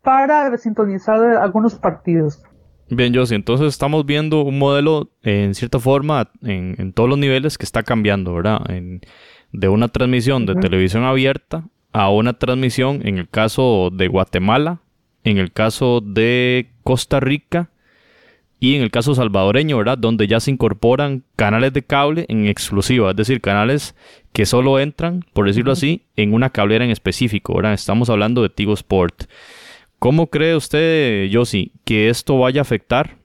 para sintonizar algunos partidos. Bien, Josie, entonces estamos viendo un modelo en cierta forma en, en todos los niveles que está cambiando, ¿verdad? En, de una transmisión de uh -huh. televisión abierta a una transmisión en el caso de Guatemala, en el caso de Costa Rica y en el caso salvadoreño, ¿verdad? Donde ya se incorporan canales de cable en exclusiva, es decir, canales que solo entran, por decirlo así, en una cablera en específico, ¿verdad? Estamos hablando de Tigo Sport. ¿Cómo cree usted, Josie, que esto vaya a afectar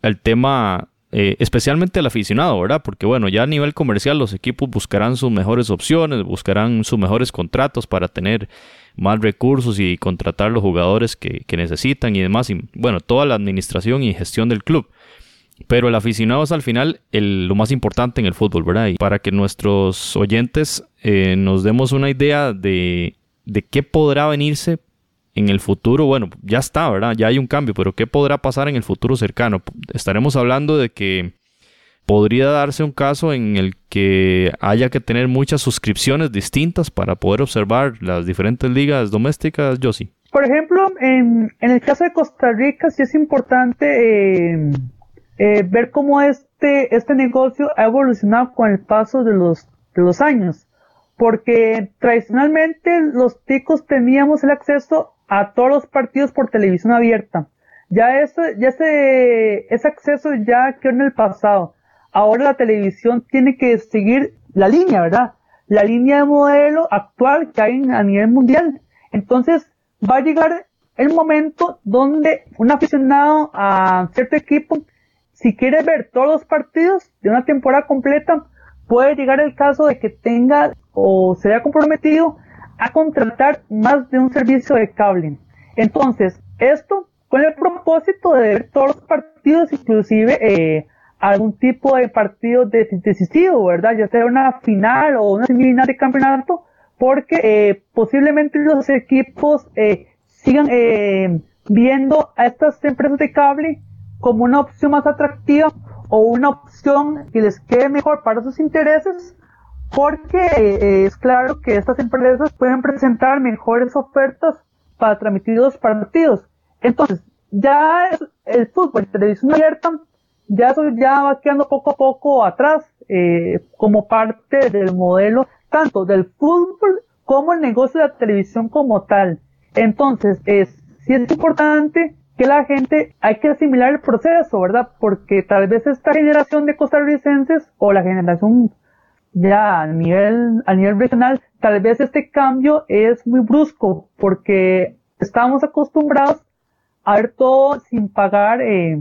el tema, eh, especialmente al aficionado, ¿verdad? Porque bueno, ya a nivel comercial los equipos buscarán sus mejores opciones, buscarán sus mejores contratos para tener más recursos y contratar los jugadores que, que necesitan y demás. Y bueno, toda la administración y gestión del club. Pero el aficionado es al final el, lo más importante en el fútbol, ¿verdad? Y para que nuestros oyentes eh, nos demos una idea de, de qué podrá venirse en el futuro, bueno, ya está, ¿verdad? Ya hay un cambio, pero ¿qué podrá pasar en el futuro cercano? Estaremos hablando de que podría darse un caso en el que haya que tener muchas suscripciones distintas para poder observar las diferentes ligas domésticas, Josie. Por ejemplo, en, en, el caso de Costa Rica sí es importante eh, eh, ver cómo este, este negocio ha evolucionado con el paso de los, de los años. Porque tradicionalmente los ticos teníamos el acceso a todos los partidos por televisión abierta. Ya ese, ya ese, ese acceso ya quedó en el pasado. Ahora la televisión tiene que seguir la línea, ¿verdad? La línea de modelo actual que hay a nivel mundial. Entonces va a llegar el momento donde un aficionado a cierto equipo, si quiere ver todos los partidos de una temporada completa, puede llegar el caso de que tenga o se haya comprometido a contratar más de un servicio de cable. Entonces, esto con el propósito de ver todos los partidos, inclusive eh, algún tipo de partido decisivo, ¿verdad? Ya sea una final o una semifinal de campeonato, porque eh, posiblemente los equipos eh, sigan eh, viendo a estas empresas de cable como una opción más atractiva o una opción que les quede mejor para sus intereses porque eh, es claro que estas empresas pueden presentar mejores ofertas para transmitir los partidos. Entonces, ya el fútbol televisión abierta, ya eso ya va quedando poco a poco atrás, eh, como parte del modelo tanto del fútbol como el negocio de la televisión como tal. Entonces, es, sí es importante que la gente, hay que asimilar el proceso, ¿verdad? Porque tal vez esta generación de costarricenses o la generación ya a nivel, a nivel regional, tal vez este cambio es muy brusco porque estamos acostumbrados a ver todo sin pagar, eh,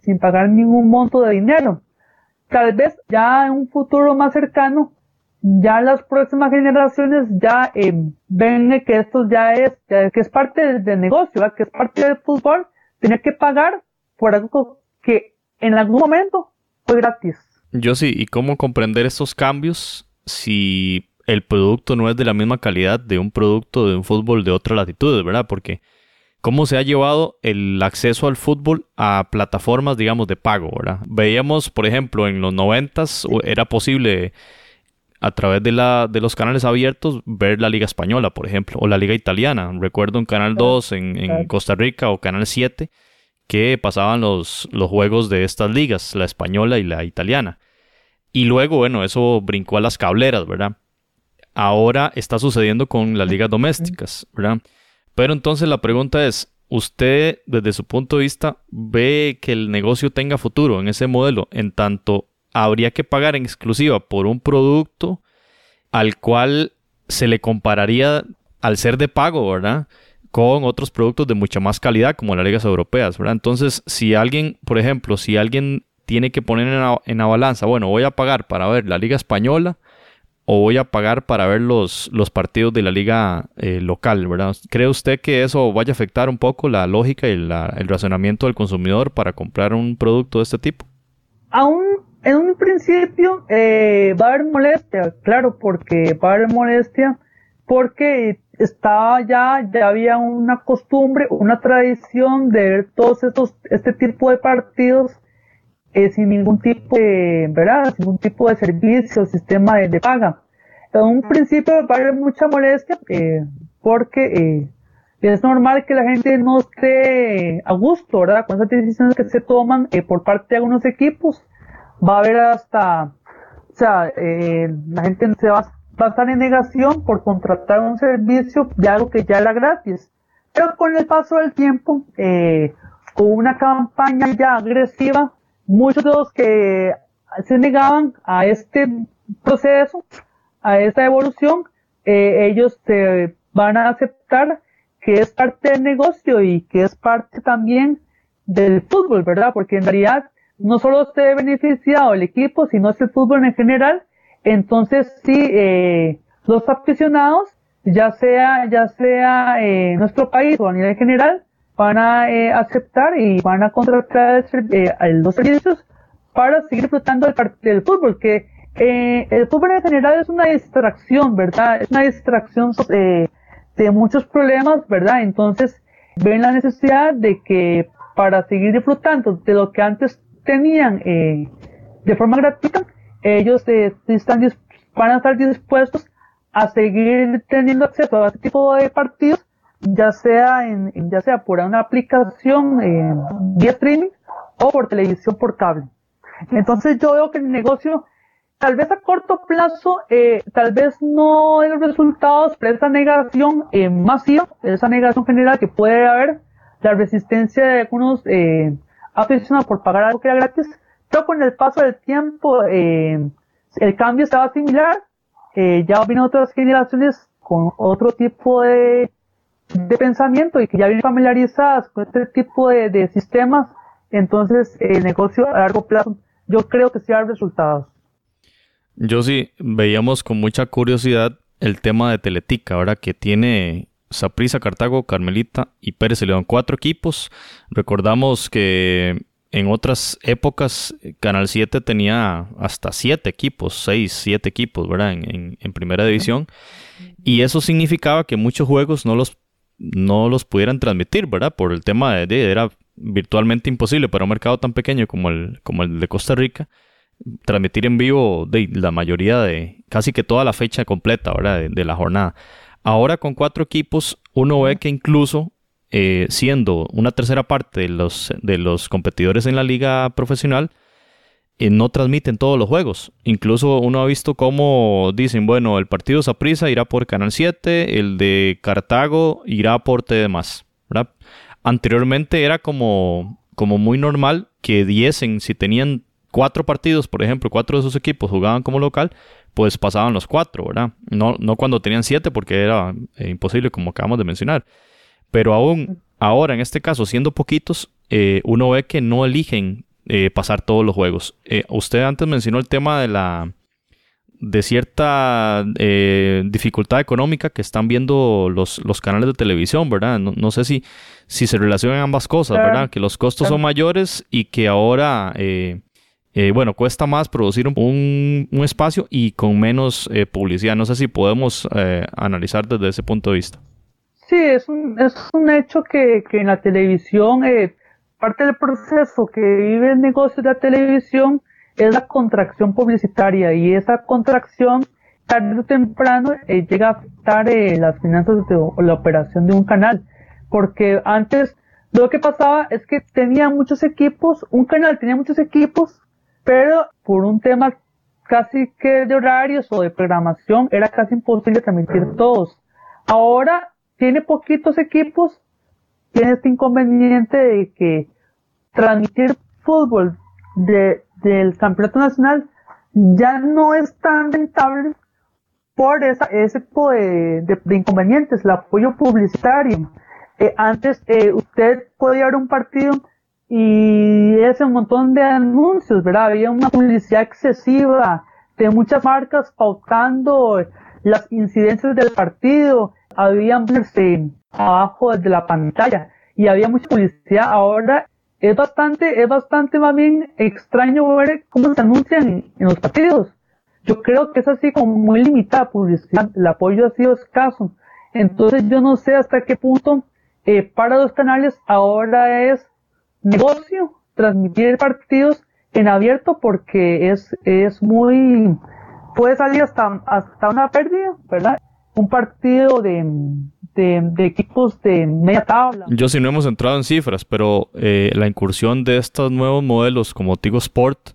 sin, pagar ningún monto de dinero. Tal vez ya en un futuro más cercano ya las próximas generaciones ya eh, ven que esto ya es, que es parte del, negocio, que es parte del fútbol, tener que pagar por algo que en algún momento fue gratis. Yo sí, ¿y cómo comprender estos cambios si el producto no es de la misma calidad de un producto de un fútbol de otra latitud, ¿verdad? Porque cómo se ha llevado el acceso al fútbol a plataformas, digamos, de pago, ¿verdad? Veíamos, por ejemplo, en los noventas era posible a través de, la, de los canales abiertos ver la Liga Española, por ejemplo, o la Liga Italiana. Recuerdo en Canal 2 en, Costa Rica o Canal 7 que pasaban los, los juegos de estas ligas, la española y la italiana. Y luego, bueno, eso brincó a las cableras, ¿verdad? Ahora está sucediendo con las ligas domésticas, ¿verdad? Pero entonces la pregunta es, ¿usted desde su punto de vista ve que el negocio tenga futuro en ese modelo en tanto habría que pagar en exclusiva por un producto al cual se le compararía al ser de pago, ¿verdad? Con otros productos de mucha más calidad como las ligas europeas, ¿verdad? Entonces, si alguien, por ejemplo, si alguien tiene que poner en la, balanza, bueno, voy a pagar para ver la liga española o voy a pagar para ver los, los partidos de la liga eh, local, ¿verdad? ¿Cree usted que eso vaya a afectar un poco la lógica y el razonamiento del consumidor para comprar un producto de este tipo? Aún en un principio eh, va a haber molestia, claro, porque va a haber molestia, porque estaba ya, ya había una costumbre, una tradición de ver todos estos, este tipo de partidos eh, sin ningún tipo de, ¿verdad? Sin ningún tipo de servicio, sistema de, paga. En un principio va a haber mucha molestia, eh, porque eh, es normal que la gente no esté a gusto, ¿verdad? Con esas decisiones que se toman eh, por parte de algunos equipos va a haber hasta, o sea, eh, la gente se va, a estar en negación por contratar un servicio de algo que ya era gratis. Pero con el paso del tiempo, eh, con una campaña ya agresiva, muchos de los que se negaban a este proceso, a esta evolución, eh, ellos se van a aceptar que es parte del negocio y que es parte también del fútbol, ¿verdad? Porque en realidad no solo se ve beneficiado el equipo, sino es el fútbol en general. Entonces, sí, eh, los aficionados, ya sea, ya sea en nuestro país o a nivel general, van a eh, aceptar y van a contratar eh, los servicios para seguir disfrutando del, del fútbol, que eh, el fútbol en general es una distracción, ¿verdad? Es una distracción eh, de muchos problemas, ¿verdad? Entonces, ven la necesidad de que para seguir disfrutando de lo que antes tenían eh, de forma gratuita, ellos eh, están van a estar dispuestos a seguir teniendo acceso a este tipo de partidos, ya sea en, ya sea por una aplicación eh, vía streaming o por televisión por cable. Entonces yo veo que el negocio, tal vez a corto plazo, eh, tal vez no los resultados, pero esa negación eh, masiva, esa negación general que puede haber, la resistencia de algunos eh, aficionado por pagar algo que era gratis, pero con el paso del tiempo eh, el cambio estaba similar, eh, ya vienen otras generaciones con otro tipo de, de pensamiento y que ya vienen familiarizadas con este tipo de, de sistemas, entonces el negocio a largo plazo yo creo que sí hay resultados. Yo sí veíamos con mucha curiosidad el tema de Teletica, ahora que tiene Saprissa, Cartago, Carmelita y Pérez León. Cuatro equipos. Recordamos que en otras épocas Canal 7 tenía hasta siete equipos, seis, siete equipos, ¿verdad? En, primera división. Y eso significaba que muchos juegos no los, no los pudieran transmitir, ¿verdad? Por el tema de, era virtualmente imposible para un mercado tan pequeño como el, como el de Costa Rica transmitir en vivo de la mayoría de casi que toda la fecha completa, ¿verdad? de la jornada. Ahora con cuatro equipos, uno ve que incluso eh, siendo una tercera parte de los, de los competidores en la liga profesional, eh, no transmiten todos los juegos. Incluso uno ha visto cómo dicen, bueno, el partido Saprissa irá por Canal 7, el de Cartago irá por TDMás. Anteriormente era como, como muy normal que diesen, si tenían cuatro partidos, por ejemplo, cuatro de sus equipos jugaban como local, pues pasaban los cuatro, ¿verdad? No, no cuando tenían siete porque era eh, imposible, como acabamos de mencionar. Pero aún ahora, en este caso, siendo poquitos, eh, uno ve que no eligen eh, pasar todos los juegos. usted antes mencionó el tema de la de cierta dificultad económica que están viendo los, los canales de televisión, ¿verdad? No, sé si, si se relacionan ambas cosas, ¿verdad? Que los costos son mayores y que ahora eh, bueno, cuesta más producir un, un, espacio y con menos eh, publicidad. No sé si podemos eh, analizar desde ese punto de vista. Sí, es un, es un hecho que, que en la televisión, parte del proceso que vive el negocio de la televisión es la contracción publicitaria y esa contracción tarde o temprano llega a afectar las finanzas de, la operación de un canal. Porque antes lo que pasaba es que tenía muchos equipos, un canal tenía muchos equipos pero por un tema casi que de horarios o de programación era casi imposible transmitir todos. Ahora tiene poquitos equipos, tiene este inconveniente de que transmitir fútbol de, del campeonato nacional ya no es tan rentable por esa, ese tipo de, inconvenientes, el apoyo publicitario. Eh, antes eh, usted podía ver un partido y ese montón de anuncios, ¿verdad? Había una publicidad excesiva de muchas marcas pautando las incidencias del partido, había este, abajo de la pantalla y había mucha publicidad. Ahora es bastante, es bastante más bien extraño ver cómo se anuncian en, los partidos. Yo creo que es así como muy limitada publicidad, el apoyo ha sido escaso. Entonces yo no sé hasta qué punto eh, para los canales ahora es negocio transmitir partidos en abierto porque es, es muy, puede salir hasta, hasta una pérdida, ¿verdad? Un partido de, de, equipos de media tabla. Yo sí no hemos entrado en cifras, pero eh, la incursión de estos nuevos modelos como Tigo Sport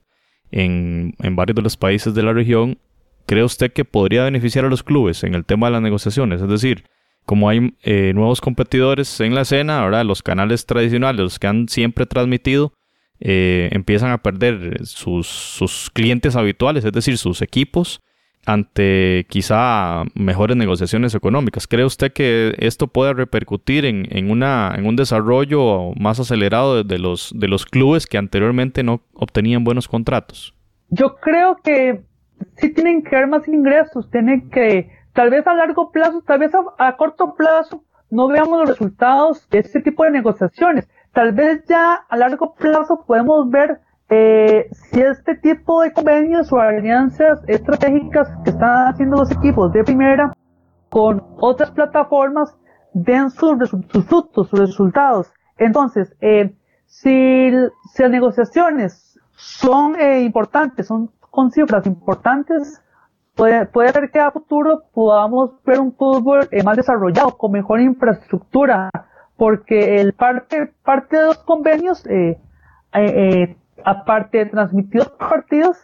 en, en varios de los países de la región, ¿cree usted que podría beneficiar a los clubes en el tema de las negociaciones? Es decir, como hay eh, nuevos competidores en la escena, ahora los canales tradicionales, los que han siempre transmitido, eh, empiezan a perder sus, clientes habituales, es decir, sus equipos, ante quizá mejores negociaciones económicas. ¿Cree usted que esto puede repercutir en, una, en un desarrollo más acelerado de los, de los clubes que anteriormente no obtenían buenos contratos? Yo creo que sí tienen que haber más ingresos, tienen que Tal vez a largo plazo, tal vez a, corto plazo, no veamos los resultados de este tipo de negociaciones. Tal vez ya a largo plazo podemos ver eh, si este tipo de convenios o alianzas estratégicas que están haciendo los equipos de primera con otras plataformas den sus, sus frutos, sus resultados. Entonces, eh, si, las negociaciones son eh, importantes, son con cifras importantes, puede, puede ser que a futuro podamos ver un fútbol eh, más desarrollado, con mejor infraestructura, porque el parte, parte de los convenios, eh, eh, aparte de transmitir los partidos,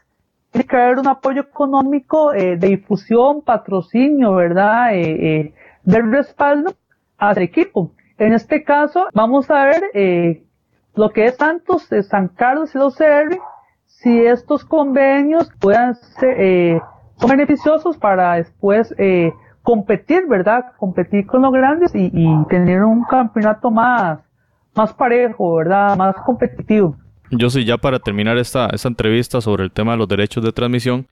tiene que haber un apoyo económico de difusión, patrocinio, ¿verdad? del respaldo al equipo. En este caso, vamos a ver lo que es Santos, San Carlos y los CR, si estos convenios puedan ser, son beneficiosos para después eh, competir, ¿verdad? Competir con los grandes y, tener un campeonato más, más parejo, ¿verdad? Más competitivo. Yo sí, ya para terminar esta, esta entrevista sobre el tema de los derechos de transmisión,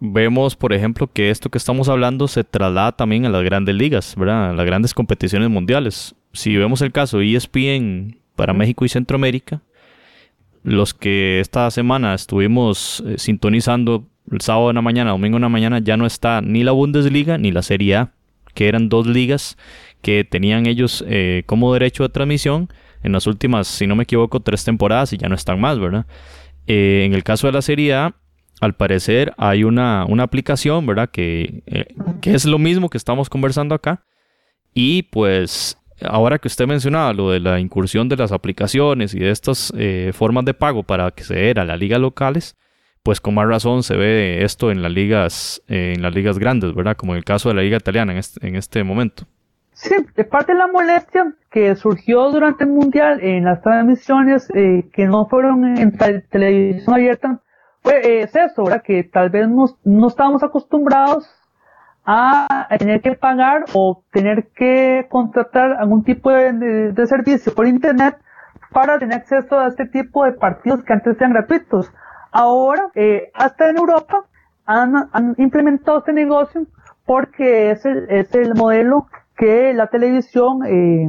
vemos, por ejemplo, que esto que estamos hablando se traslada también a las grandes ligas, ¿verdad? A las grandes competiciones mundiales. Si vemos el caso ESPN para México y Centroamérica, los que esta semana estuvimos eh, sintonizando el sábado en la mañana, domingo en la mañana, ya no está ni la Bundesliga ni la Serie A, que eran dos ligas que tenían ellos eh, como derecho de transmisión en las últimas, si no me equivoco, tres temporadas y ya no están más, ¿verdad? Eh, en el caso de la Serie A, al parecer hay una, una aplicación, ¿verdad? Que, que es lo mismo que estamos conversando acá. Y pues ahora que usted mencionaba lo de la incursión de las aplicaciones y de estas eh, formas de pago para acceder a las ligas locales, pues con más razón se ve esto en las ligas, eh, en las ligas grandes, ¿verdad? Como en el caso de la liga italiana en este, en este momento. Sí, de parte de la molestia que surgió durante el Mundial en las transmisiones eh, que no fueron en televisión abierta, pues es eso, ¿verdad? Que tal vez no, no estábamos acostumbrados a tener que pagar o tener que contratar algún tipo de, de, servicio por internet para tener acceso a este tipo de partidos que antes eran gratuitos. Ahora, eh, hasta en Europa han, han, implementado este negocio porque es el, es el modelo que la televisión eh,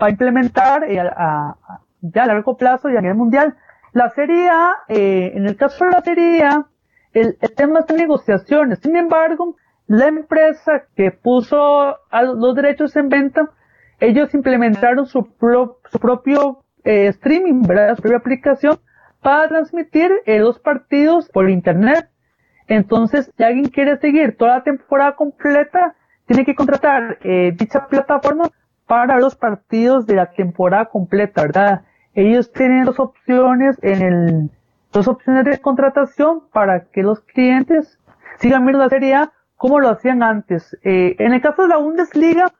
va a implementar eh, a, ya a largo plazo y a nivel mundial. La Serie A, eh, en el caso de la Serie A, el, tema es de negociaciones. Sin embargo, la empresa que puso los derechos en venta, ellos implementaron su, propio eh, streaming. Su propia aplicación para transmitir los partidos por internet. Entonces, si alguien quiere seguir toda la temporada completa, tiene que contratar eh, dicha plataforma para los partidos de la temporada completa, ¿verdad? Ellos tienen dos opciones en el, dos opciones de contratación para que los clientes sigan viendo la serie A como lo hacían antes. Eh, en el caso de la Bundesliga,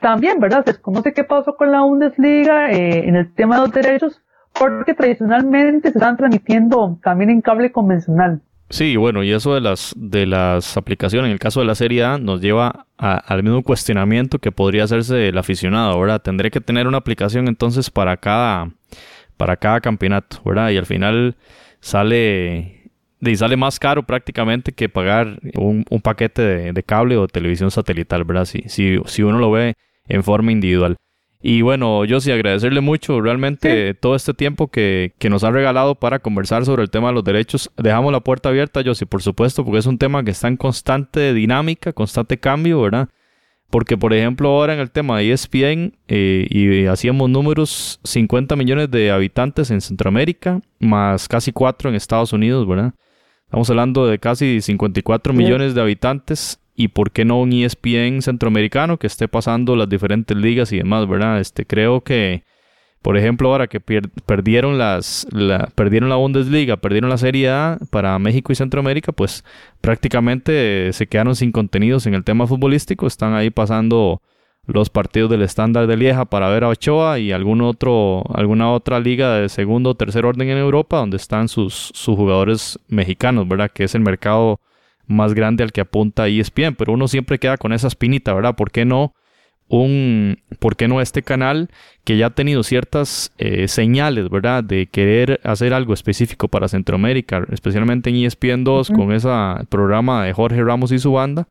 también, ¿verdad? Se desconoce qué pasó con la Bundesliga eh, en el tema de los derechos, porque tradicionalmente se están transmitiendo también en cable convencional. Sí, bueno, y eso de las, de las aplicaciones, en el caso de la Serie A, nos lleva a, al mismo cuestionamiento que podría hacerse el aficionado, ¿verdad? Tendré que tener una aplicación entonces para cada, para cada campeonato, ¿verdad? Y al final sale y sale más caro prácticamente que pagar un, un paquete de, cable o televisión satelital, ¿verdad? Si, si, si, uno lo ve en forma individual. Y bueno, yo sí agradecerle mucho realmente todo este tiempo que, que, nos ha regalado para conversar sobre el tema de los derechos. Dejamos la puerta abierta, yo sí, por supuesto, porque es un tema que está en constante dinámica, constante cambio, ¿verdad? Porque, por ejemplo, ahora en el tema de ESPN, eh, y hacíamos números, 50 millones de habitantes en Centroamérica, más casi 4 en Estados Unidos, ¿verdad? Estamos hablando de casi 54 millones de habitantes y por qué no un ESPN centroamericano que esté pasando las diferentes ligas y demás, ¿verdad? Este, creo que, por ejemplo, ahora que perdieron las, la, perdieron la Bundesliga, perdieron la Serie A para México y Centroamérica, pues prácticamente se quedaron sin contenidos en el tema futbolístico, están ahí pasando los partidos del estándar de Lieja para ver a Ochoa y alguna otra liga de segundo o tercer orden en Europa donde están sus, sus jugadores mexicanos, ¿verdad? Que es el mercado más grande al que apunta ESPN, pero uno siempre queda con esa espinita, ¿verdad? ¿Por qué no un, por qué no este canal que ya ha tenido ciertas eh, señales, ¿verdad? De querer hacer algo específico para Centroamérica, especialmente en ESPN 2 con ese programa de Jorge Ramos y su banda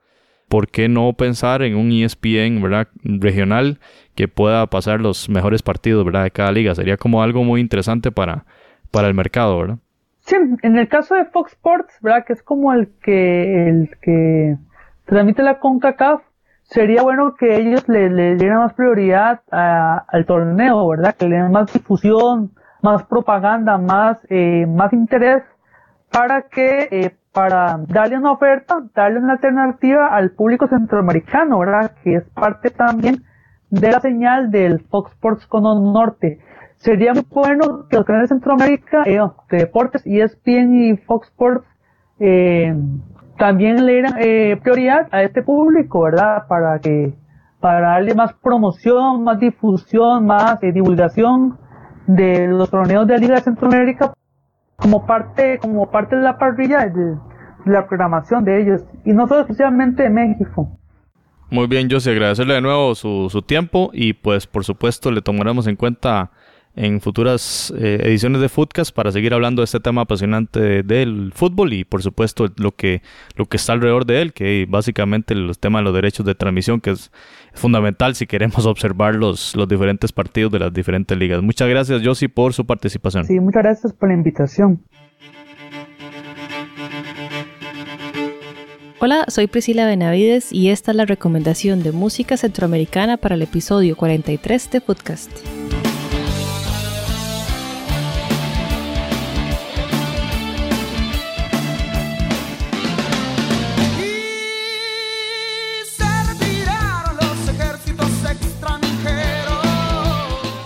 ¿por qué no pensar en un ESPN ¿verdad? regional que pueda pasar los mejores partidos ¿verdad? de cada liga? Sería como algo muy interesante para, para el mercado, ¿verdad? Sí, en el caso de Fox Sports, ¿verdad? que es como el que, el que transmite la CONCACAF, sería bueno que ellos le, le dieran más prioridad al torneo, ¿verdad? Que le den más difusión, más propaganda, más, eh, más interés para que eh, para darle una oferta, darle una alternativa al público centroamericano, ¿verdad? Que es parte también de la señal del Fox Sports Cono Norte. Sería muy bueno que los canales de Centroamérica, eh, de deportes, ESPN y Fox Sports, eh, también le dieran eh, prioridad a este público, ¿verdad? Para que, para darle más promoción, más difusión, más eh, divulgación de los torneos de la Liga de Centroamérica como parte, como parte de la parrilla de, la programación de ellos, y no solo especialmente de México. Muy bien, José, agradecerle de nuevo su, su tiempo y pues por supuesto le tomaremos en cuenta en futuras eh, ediciones de Footcast para seguir hablando de este tema apasionante del fútbol y por supuesto lo que, lo que está alrededor de él, que básicamente los temas de los derechos de transmisión, que es fundamental si queremos observar los, los diferentes partidos de las diferentes ligas. Muchas gracias, Josie, por su participación. Sí, muchas gracias por la invitación. Hola, soy Priscila Benavides y esta es la recomendación de música centroamericana para el episodio 43 de Podcast.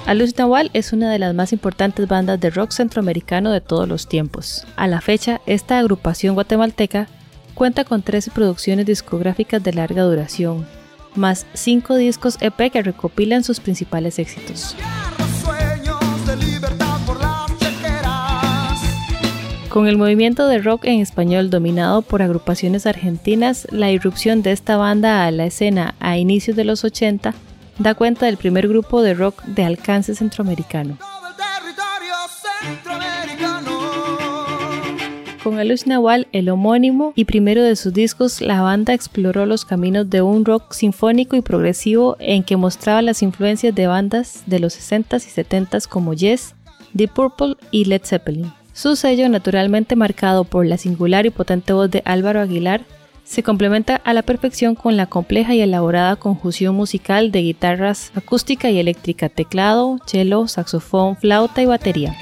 Alus Nawal es una de las más importantes bandas de rock centroamericano de todos los tiempos. A la fecha, esta agrupación guatemalteca cuenta con 13 producciones discográficas de larga duración, más 5 discos EP que recopilan sus principales éxitos. Con el movimiento de rock en español dominado por agrupaciones argentinas, la irrupción de esta banda a la escena a inicios de los 80 da cuenta del primer grupo de rock de alcance centroamericano. Con Alus Nawal, el homónimo y primero de sus discos, la banda exploró los caminos de un rock sinfónico y progresivo en que mostraba las influencias de bandas de los 60s y 70s como Yes, Deep Purple y Led Zeppelin. Su sello, naturalmente marcado por la singular y potente voz de Álvaro Aguilar, se complementa a la perfección con la compleja y elaborada conjunción musical de guitarras acústica y eléctrica, teclado, cello, saxofón, flauta y batería.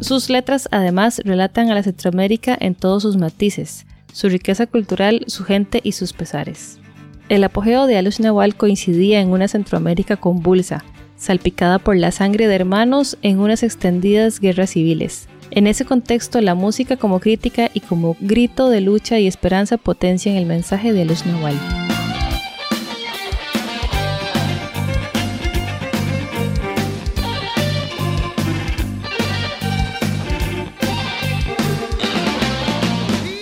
Sus letras además relatan a la Centroamérica en todos sus matices, su riqueza cultural, su gente y sus pesares. El apogeo de Alus Nawal coincidía en una Centroamérica convulsa, salpicada por la sangre de hermanos en unas extendidas guerras civiles. En ese contexto, la música como crítica y como grito de lucha y esperanza potencian el mensaje de Alus Nawal.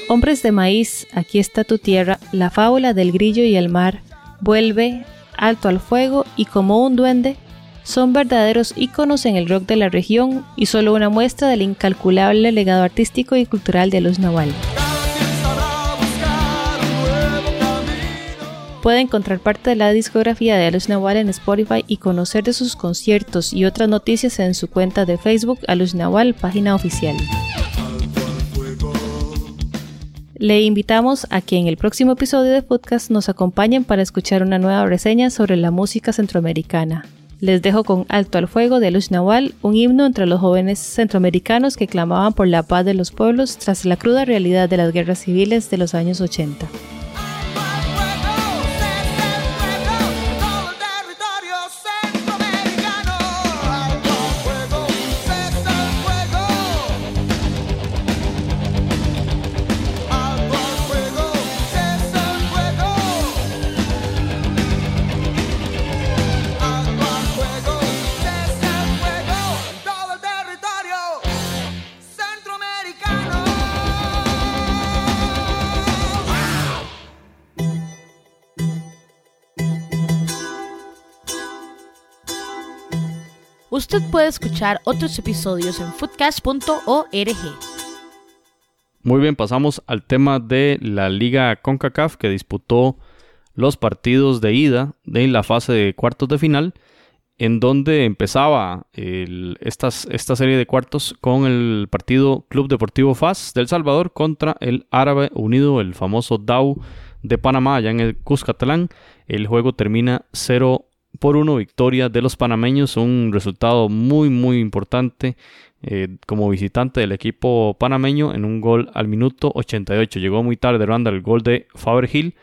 Hombres de maíz, aquí está tu tierra, la fábula del grillo y el mar, vuelve alto al fuego y como un duende, son verdaderos íconos en el rock de la región y solo una muestra del incalculable legado artístico y cultural de los Naval. Puede encontrar parte de la discografía de Alus Nawal en Spotify y conocer de sus conciertos y otras noticias en su cuenta de Facebook Alus Nawal, página oficial. Le invitamos a que en el próximo episodio de podcast nos acompañen para escuchar una nueva reseña sobre la música centroamericana. Les dejo con Alto al Fuego de Luz Nahual, un himno entre los jóvenes centroamericanos que clamaban por la paz de los pueblos tras la cruda realidad de las guerras civiles de los años 80. Usted puede escuchar otros episodios en foodcast.org. Muy bien, pasamos al tema de la Liga CONCACAF que disputó los partidos de ida de la fase de cuartos de final, en donde empezaba esta serie de cuartos con el partido Club Deportivo FAS del Salvador contra el Árabe Unido, el famoso DAO de Panamá, allá en el Cuscatlán. El juego termina 0 por uno victoria de los panameños, un resultado muy muy importante eh, como visitante del equipo panameño en un gol al minuto 88. Llegó muy tarde Randa el gol de Faberhill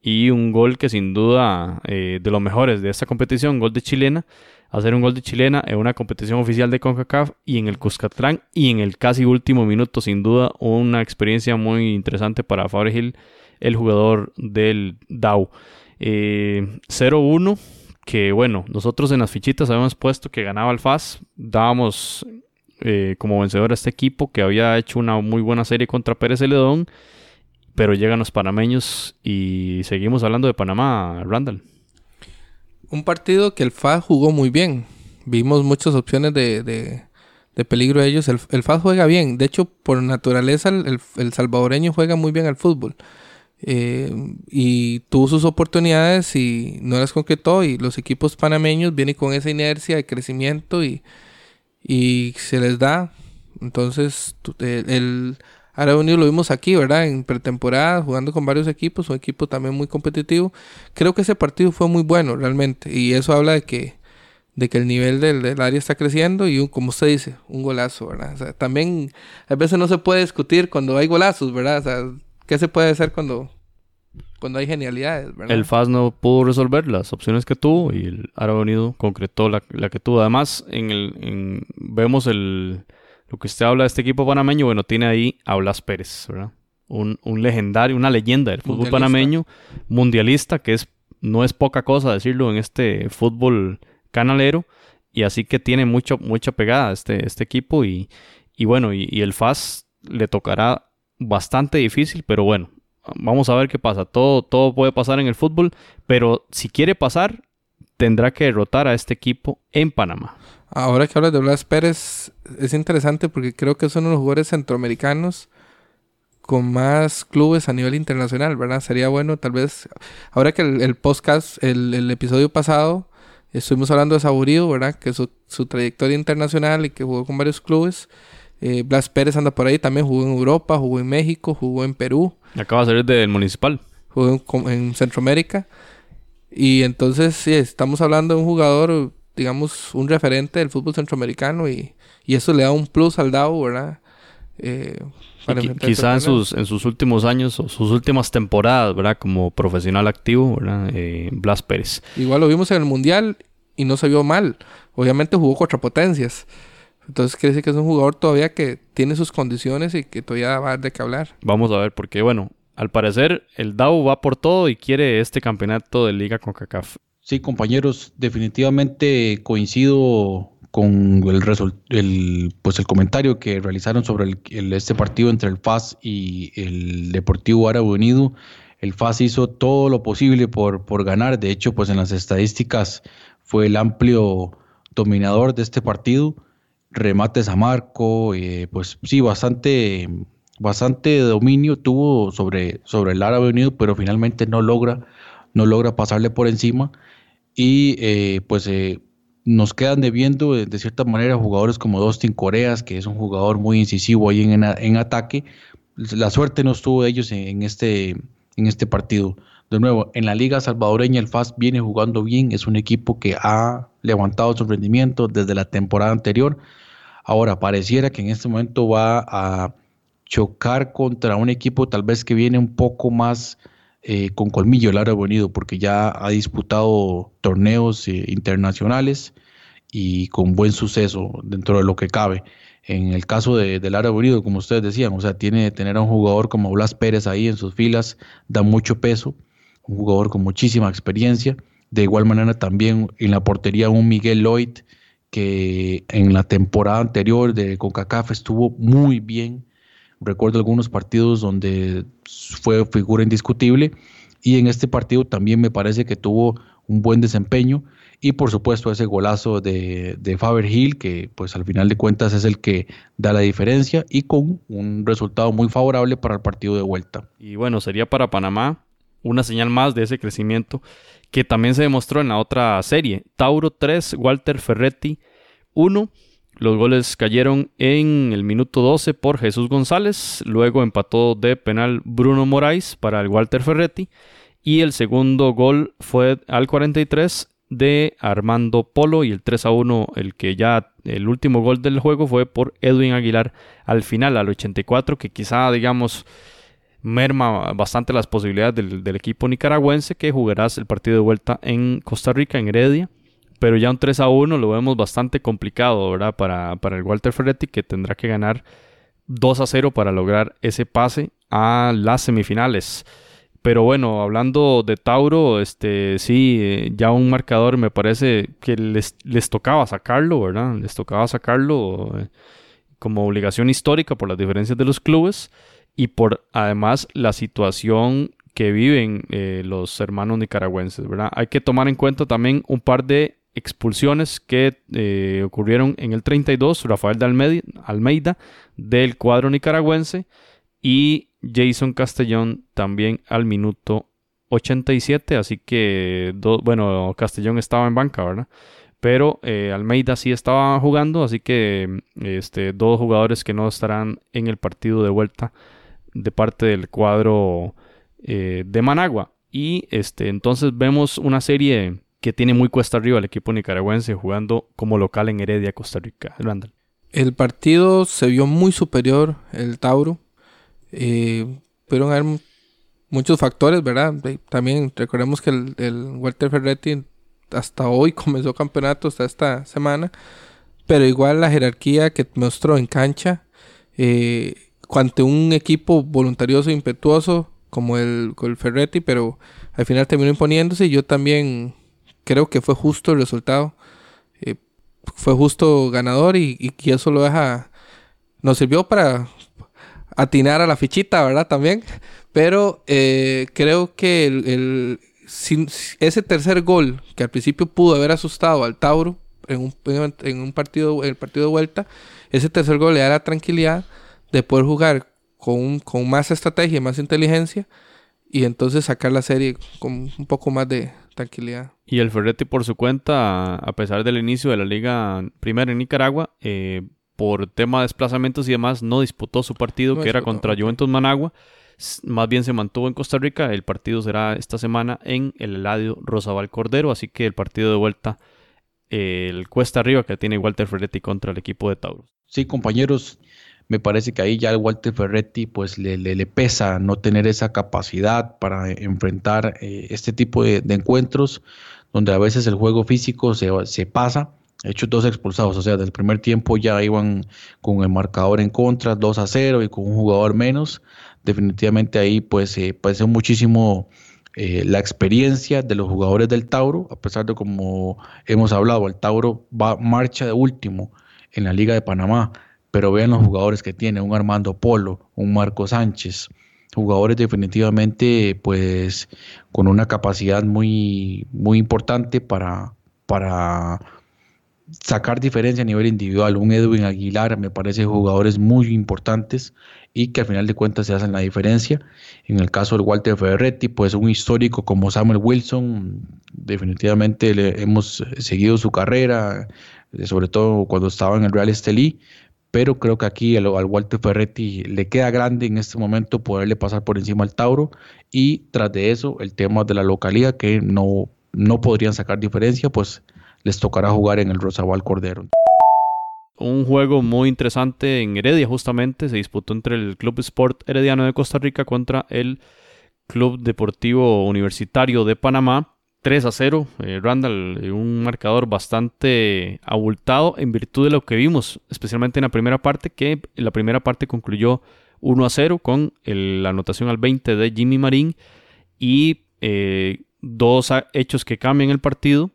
y un gol que sin duda eh, de los mejores de esta competición, gol de chilena. Hacer un gol de chilena en una competición oficial de CONCACAF y en el Cuscatlán y en el casi último minuto, sin duda, una experiencia muy interesante para Faberhill, el jugador del DAO. 0-1 eh, que bueno, nosotros en las fichitas habíamos puesto que ganaba el FAS, dábamos eh, como vencedor a este equipo que había hecho una muy buena serie contra Pérez Celedón, pero llegan los panameños y seguimos hablando de Panamá, Randall. Un partido que el FAS jugó muy bien, vimos muchas opciones de, de, peligro a ellos, el, el, FAS juega bien, de hecho por naturaleza el, el salvadoreño juega muy bien al fútbol. Eh, y tuvo sus oportunidades y no las concretó y los equipos panameños vienen con esa inercia de crecimiento y, y se les da. Entonces el, el Unido lo vimos aquí, ¿verdad? En pretemporada, jugando con varios equipos, un equipo también muy competitivo. Creo que ese partido fue muy bueno realmente y eso habla de que de que el nivel del, del área está creciendo y un, como usted dice, un golazo, ¿verdad? O sea, también a veces no se puede discutir cuando hay golazos, ¿verdad? O sea, ¿qué se puede hacer cuando, cuando hay genialidades, ¿verdad? El FAS no pudo resolver las opciones que tuvo y el Árabe Unido concretó la, la que tuvo. Además, en el, en- vemos el, lo que usted habla de este equipo panameño, bueno, tiene ahí a Blas Pérez, ¿verdad? Un, un legendario, una leyenda del fútbol Mundialista. panameño, mundialista, que es, no es poca cosa decirlo en este fútbol canalero, y así que tiene mucho, mucha pegada este, este equipo, y, y bueno, y, y el FAS le tocará bastante difícil, pero bueno, vamos a ver qué pasa. Todo, todo puede pasar en el fútbol, pero si quiere pasar, tendrá que derrotar a este equipo en Panamá. Ahora que hablas de Blas Pérez, es interesante porque creo que es uno de los jugadores centroamericanos con más clubes a nivel internacional, ¿verdad? Sería bueno, tal vez, ahora que el, el podcast, el, el episodio pasado, estuvimos hablando de Saborío, ¿verdad? Que su, su trayectoria internacional y que jugó con varios clubes. Eh, Blas Pérez anda por ahí, también jugó en Europa, jugó en México, jugó en Perú, Acaba de salir del municipal. jugó en, en Centroamérica. Y entonces, sí, estamos hablando de un jugador, digamos, un referente del fútbol centroamericano y, y eso le da un plus al DAO, ¿verdad? Eh, quizá en sus, en sus últimos años o sus últimas temporadas, ¿verdad? Como profesional activo, ¿verdad? Eh, Blas Pérez. Igual lo vimos en el Mundial y no se vio mal. Obviamente jugó contra potencias. Entonces quiere decir que es un jugador todavía que tiene sus condiciones y que todavía va a dar de qué hablar. Vamos a ver, porque bueno, al parecer el DAO va por todo y quiere este campeonato de liga con CACAF. Sí, compañeros, definitivamente coincido con el, el, pues el comentario que realizaron sobre el- el- este partido entre el FAS y el Deportivo Árabe Unido. El FAS hizo todo lo posible por, por ganar. De hecho, pues en las estadísticas fue el amplio dominador de este partido. Remates a marco, eh, pues sí, bastante, bastante dominio tuvo sobre, sobre el Árabe Unido, pero finalmente no logra, no logra pasarle por encima y eh, pues eh, nos quedan debiendo eh, de cierta manera jugadores como Dustin Coreas, que es un jugador muy incisivo ahí en, en ataque. La suerte no estuvo de ellos en, este, en este partido. De nuevo, en la liga salvadoreña el FAS viene jugando bien, es un equipo que ha levantado su rendimiento desde la temporada anterior. Ahora, pareciera que en este momento va a chocar contra un equipo tal vez que viene un poco más eh, con colmillo el Árabe Unido, porque ya ha disputado torneos eh, internacionales y con buen suceso dentro de lo que cabe. En el caso de, del Árabe Unido, como ustedes decían, o sea, tiene tener a un jugador como Blas Pérez ahí en sus filas, da mucho peso, un jugador con muchísima experiencia. De igual manera también en la portería un Miguel Lloyd, que en la temporada anterior de CONCACAF estuvo muy bien. Recuerdo algunos partidos donde fue figura indiscutible y en este partido también me parece que tuvo un buen desempeño y por supuesto ese golazo de, de Faber Hill que pues al final de cuentas es el que da la diferencia y con un resultado muy favorable para el partido de vuelta. Y bueno, sería para Panamá una señal más de ese crecimiento que también se demostró en la otra serie. Tauro 3, Walter Ferretti 1. Los goles cayeron en el minuto 12 por Jesús González. Luego empató de penal Bruno Moraes para el Walter Ferretti. Y el segundo gol fue al 43 de Armando Polo. Y el 3 a 1, el que ya el último gol del juego fue por Edwin Aguilar al final, al 84, que quizá digamos merma bastante las posibilidades del, equipo nicaragüense que jugará el partido de vuelta en Costa Rica, en Heredia. Pero ya un 3 a 1 lo vemos bastante complicado, ¿verdad? Para, para el Walter Ferretti, que tendrá que ganar 2 a 0 para lograr ese pase a las semifinales. Pero bueno, hablando de Tauro, este sí, ya un marcador me parece que les, les tocaba sacarlo, ¿verdad? Les tocaba sacarlo eh, como obligación histórica por las diferencias de los clubes y por además la situación que viven eh, los hermanos nicaragüenses, ¿verdad? Hay que tomar en cuenta también un par de expulsiones que eh, ocurrieron en el 32, Rafael de Almeida, del cuadro nicaragüense y Jason Castellón también al minuto 87, así que, bueno, Castellón estaba en banca, ¿verdad? Pero eh, Almeida sí estaba jugando, así que este, dos jugadores que no estarán en el partido de vuelta de parte del cuadro eh, de Managua. Y este, entonces vemos una serie que tiene muy cuesta arriba el equipo nicaragüense jugando como local en Heredia, Costa Rica. Randall. El partido se vio muy superior, el Tauro. Eh, pudieron haber muchos factores, ¿verdad? También recordemos que el, el Walter Ferretti hasta hoy comenzó campeonato, hasta esta semana. Pero igual la jerarquía que mostró en cancha, eh, ante un equipo voluntarioso e impetuoso como el, el Ferretti, pero al final terminó imponiéndose y yo también creo que fue justo el resultado. Eh, fue justo ganador y, y- y eso lo deja... Nos sirvió para atinar a la fichita, ¿verdad? También. Pero eh, creo que el, el- sin- ese tercer gol que al principio pudo haber asustado al Tauro en un, en un partido, en el partido de vuelta, ese tercer gol le da la tranquilidad de poder jugar con, un- con más estrategia y más inteligencia y entonces sacar la serie con un poco más de tranquilidad. Y el Ferretti por su cuenta, a pesar del inicio de la liga primera en Nicaragua, eh, por tema de desplazamientos y demás, no disputó su partido No que era contra. Juventus Managua. Más bien se mantuvo en Costa Rica. El partido será esta semana en el Eladio Rosabal Cordero. Así que el partido de vuelta, eh, el cuesta arriba que tiene Walter Ferretti contra el equipo de Tauro. Sí, compañeros, me parece que ahí ya Walter Ferretti pues le, le- le pesa no tener esa capacidad para enfrentar eh, este tipo de, de encuentros donde a veces el juego físico se, se pasa. Hechos dos expulsados, o sea, del primer tiempo ya iban con el marcador en contra, 2 a 0 y con un jugador menos. Definitivamente ahí pues se parece muchísimo eh, la experiencia de los jugadores del Tauro, a pesar de como hemos hablado, el Tauro va marcha de último en la Liga de Panamá, pero vean los jugadores que tiene, un Armando Polo, un Marco Sánchez, jugadores definitivamente pues con una capacidad muy, muy importante para, para sacar diferencia a nivel individual. Un Edwin Aguilar me parece jugadores muy importantes y que al final de cuentas se hacen la diferencia. En el caso del Walter Ferretti, pues un histórico como Samuel Wilson, definitivamente le hemos seguido su carrera, eh, sobre todo cuando estaba en el Real Estelí, pero creo que aquí al, al Walter Ferretti le queda grande en este momento poderle pasar por encima al Tauro y tras de eso el tema de la localidad que no, no podrían sacar diferencia, pues les tocará jugar en el Rosabal Cordero. Un juego muy interesante en Heredia, justamente. Se disputó entre el Club Sport Herediano de Costa Rica contra el Club Deportivo Universitario de Panamá. 3 a 0. eh, Randall, eh, un marcador bastante abultado en virtud de lo que vimos, especialmente en la primera parte, que la primera parte concluyó 1 a 0 con la anotación al 20 de Jimmy Marín y eh, dos hechos que cambian el partido.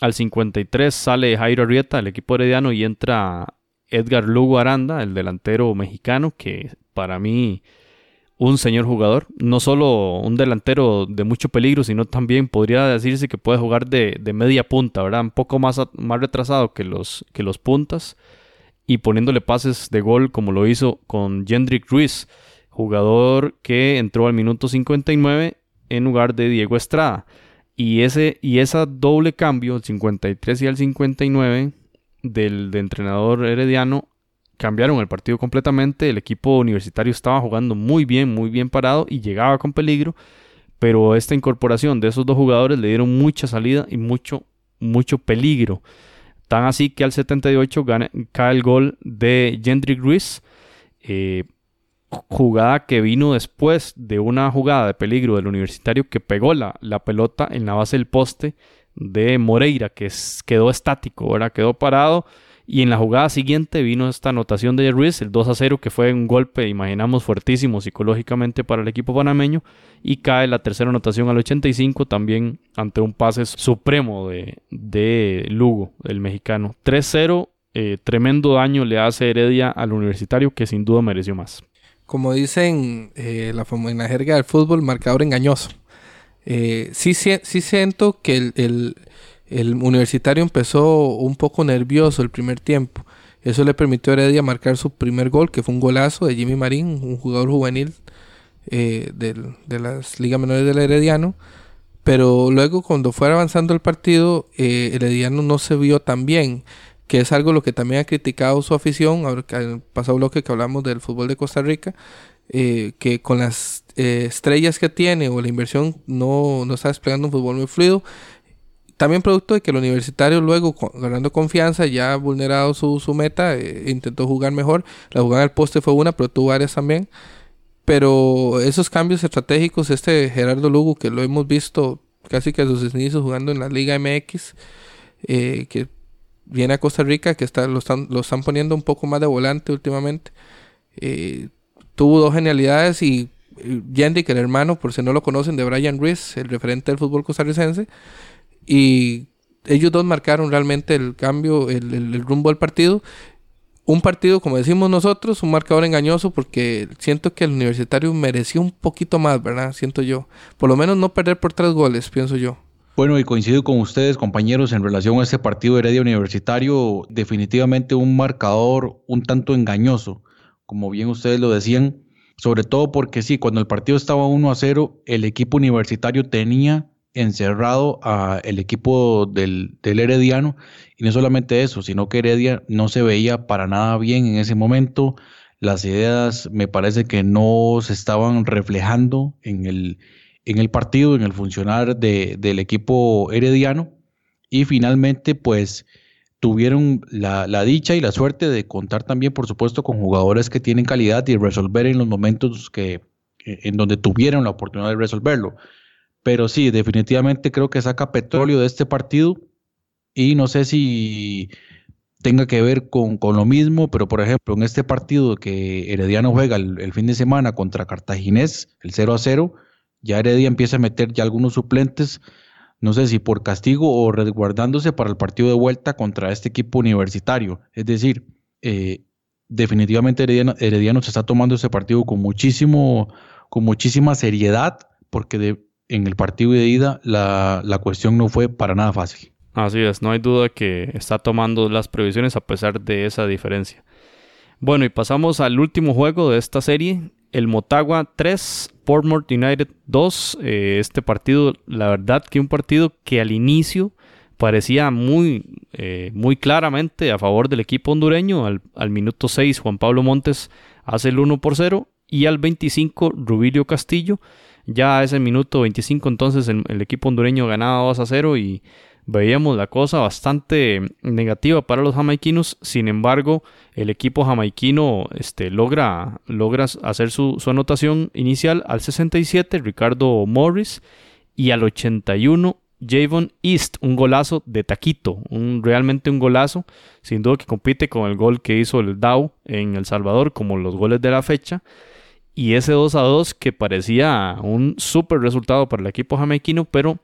Al 53 sale Jairo Arrieta, el equipo herediano, y entra Edgar Lugo Aranda, el delantero mexicano, que para mí un señor jugador. No solo un delantero de mucho peligro, sino también podría decirse que puede jugar de, de media punta, ¿verdad? Un poco más, más retrasado que los, que los puntas y poniéndole pases de gol como lo hizo con Jendrik Ruiz, jugador que entró al minuto 59 en lugar de Diego Estrada. Y ese y esa doble cambio, el 53 y el 59 del de entrenador herediano cambiaron el partido completamente. El equipo universitario estaba jugando muy bien, muy bien parado y llegaba con peligro, pero esta incorporación de esos dos jugadores le dieron mucha salida y mucho mucho peligro. Tan así que al 78 gana- cae el gol de Jendrik Ruiz. eh, jugada que vino después de una jugada de peligro del universitario que pegó la, la pelota en la base del poste de Moreira, que quedó estático, ahora quedó parado. Y en la jugada siguiente vino esta anotación de Ruiz, el 2 a 0, que fue un golpe, imaginamos, fuertísimo psicológicamente para el equipo panameño. Y cae la tercera anotación al 85, también ante un pase supremo de, de Lugo, el mexicano. 3-0, eh, tremendo daño le hace Heredia al universitario, que sin duda mereció más. Como dicen eh, la, en la jerga del fútbol, marcador engañoso. Eh, sí, sie- sí siento que el- el universitario empezó un poco nervioso el primer tiempo. Eso le permitió a Heredia marcar su primer gol, que fue un golazo de Jimmy Marín, un jugador juvenil eh, del- de las ligas menores del Herediano. Pero luego cuando fue avanzando el partido, eh, Herediano no se vio tan bien, que es algo lo que también ha criticado su afición, ahora en el pasado bloque que hablamos del fútbol de Costa Rica, eh, que con las eh, estrellas que tiene o la inversión no, no está desplegando un fútbol muy fluido. También producto de que el universitario luego, ganando confianza, ya vulnerado su, su meta, eh, intentó jugar mejor. La jugada al poste fue una, pero tuvo varias también. Pero esos cambios estratégicos, este Gerardo Lugo, que lo hemos visto casi que a sus inicios jugando en la Liga MX, eh, que viene a Costa Rica, que está, lo, están, lo están poniendo un poco más de volante últimamente. Eh, tuvo dos genialidades y eh, Jendrik, el hermano, por si no lo conocen, de Brian Ruiz, el referente del fútbol costarricense. Y ellos dos marcaron realmente el cambio, el, rumbo del partido. Un partido, como decimos nosotros, un marcador engañoso porque siento que el universitario mereció un poquito más, ¿verdad? Siento yo. Por lo menos no perder por tres goles, pienso yo. Bueno, y coincido con ustedes, compañeros, en relación a este partido de Heredia Universitario, definitivamente un marcador un tanto engañoso, como bien ustedes lo decían, sobre todo porque sí, cuando el partido estaba 1 a 0, el equipo universitario tenía encerrado al equipo del, del Herediano, y no solamente eso, sino que Heredia no se veía para nada bien en ese momento, las ideas me parece que no se estaban reflejando en el en el partido, en el funcionar de- del equipo herediano. Y finalmente pues tuvieron la, la dicha y la suerte de contar también por supuesto con jugadores que tienen calidad y resolver en los momentos que en donde tuvieron la oportunidad de resolverlo. Pero sí, definitivamente creo que saca petróleo de este partido y no sé si tenga que ver con, con lo mismo, pero por ejemplo en este partido que Herediano juega el, fin de semana contra Cartaginés, el 0 a 0, ya Heredia empieza a meter ya algunos suplentes, no sé si por castigo o resguardándose para el partido de vuelta contra este equipo universitario. Es decir, eh, definitivamente Herediano, Herediano se está tomando ese partido con muchísimo, con muchísima seriedad, porque de- en el partido de ida la, la cuestión no fue para nada fácil. Así es, no hay duda que está tomando las previsiones a pesar de esa diferencia. Bueno, y pasamos al último juego de esta serie, el Motagua 3, Portmore United 2. Eh, este partido, la verdad que un partido que al inicio parecía muy, eh, muy claramente a favor del equipo hondureño. Al, al minuto 6 Juan Pablo Montes hace el 1 por 0 y al 25 Rubilio Castillo. Ya a ese minuto 25 entonces el, equipo hondureño ganaba 2 a 0 y veíamos la cosa bastante negativa para los jamaiquinos. Sin embargo, el equipo jamaiquino este, logra, logra hacer su, su anotación inicial al 67, Ricardo Morris, y al 81, Javon East, un golazo de taquito, realmente un golazo, sin duda que compite con el gol que hizo el Dow en El Salvador, como los goles de la fecha. Y ese 2 a 2 que parecía un súper resultado para el equipo jamaiquino, pero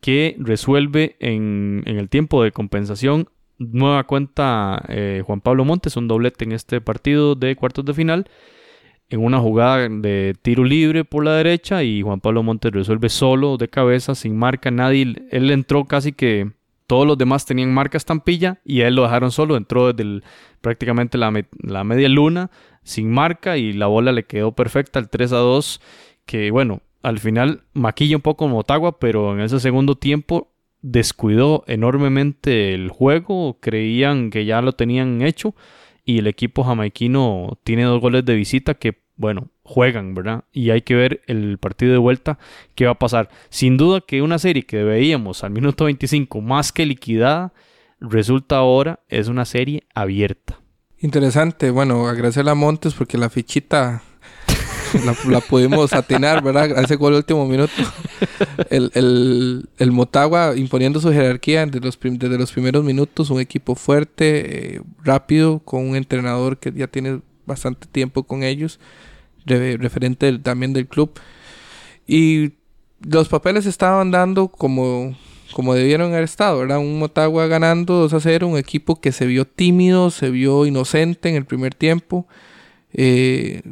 que resuelve en, el tiempo de compensación. Nueva cuenta eh, Juan Pablo Montes, un doblete en este partido de cuartos de final. En una jugada de tiro libre por la derecha y Juan Pablo Montes resuelve solo de cabeza, sin marca, nadie. Él entró casi que todos los demás tenían marca estampilla y a él lo dejaron solo. Entró desde el- prácticamente la, me- la media luna sin marca y la bola le quedó perfecta al 3 a 2. Que bueno, al final maquilla un poco Motagua, pero en ese segundo tiempo descuidó enormemente el juego, creían que ya lo tenían hecho y el equipo jamaiquino tiene dos goles de visita que, bueno, juegan, ¿verdad? Y hay que ver el partido de vuelta qué va a pasar. Sin duda que una serie que veíamos al minuto 25 más que liquidada, resulta ahora es una serie abierta. Interesante, bueno, agradecerle a Montes porque la fichita la, pudimos atinar, ¿verdad? A ese gol último minuto. El, el, Motagua imponiendo su jerarquía desde los, prim- desde los primeros minutos, un equipo fuerte, eh, rápido, con un entrenador que ya tiene bastante tiempo con ellos, re- referente también del club. Y los papeles estaban dando como, como debieron haber estado, ¿verdad? Un Motagua ganando 2 a 0, un equipo que se vio tímido, se vio inocente en el primer tiempo. Eh,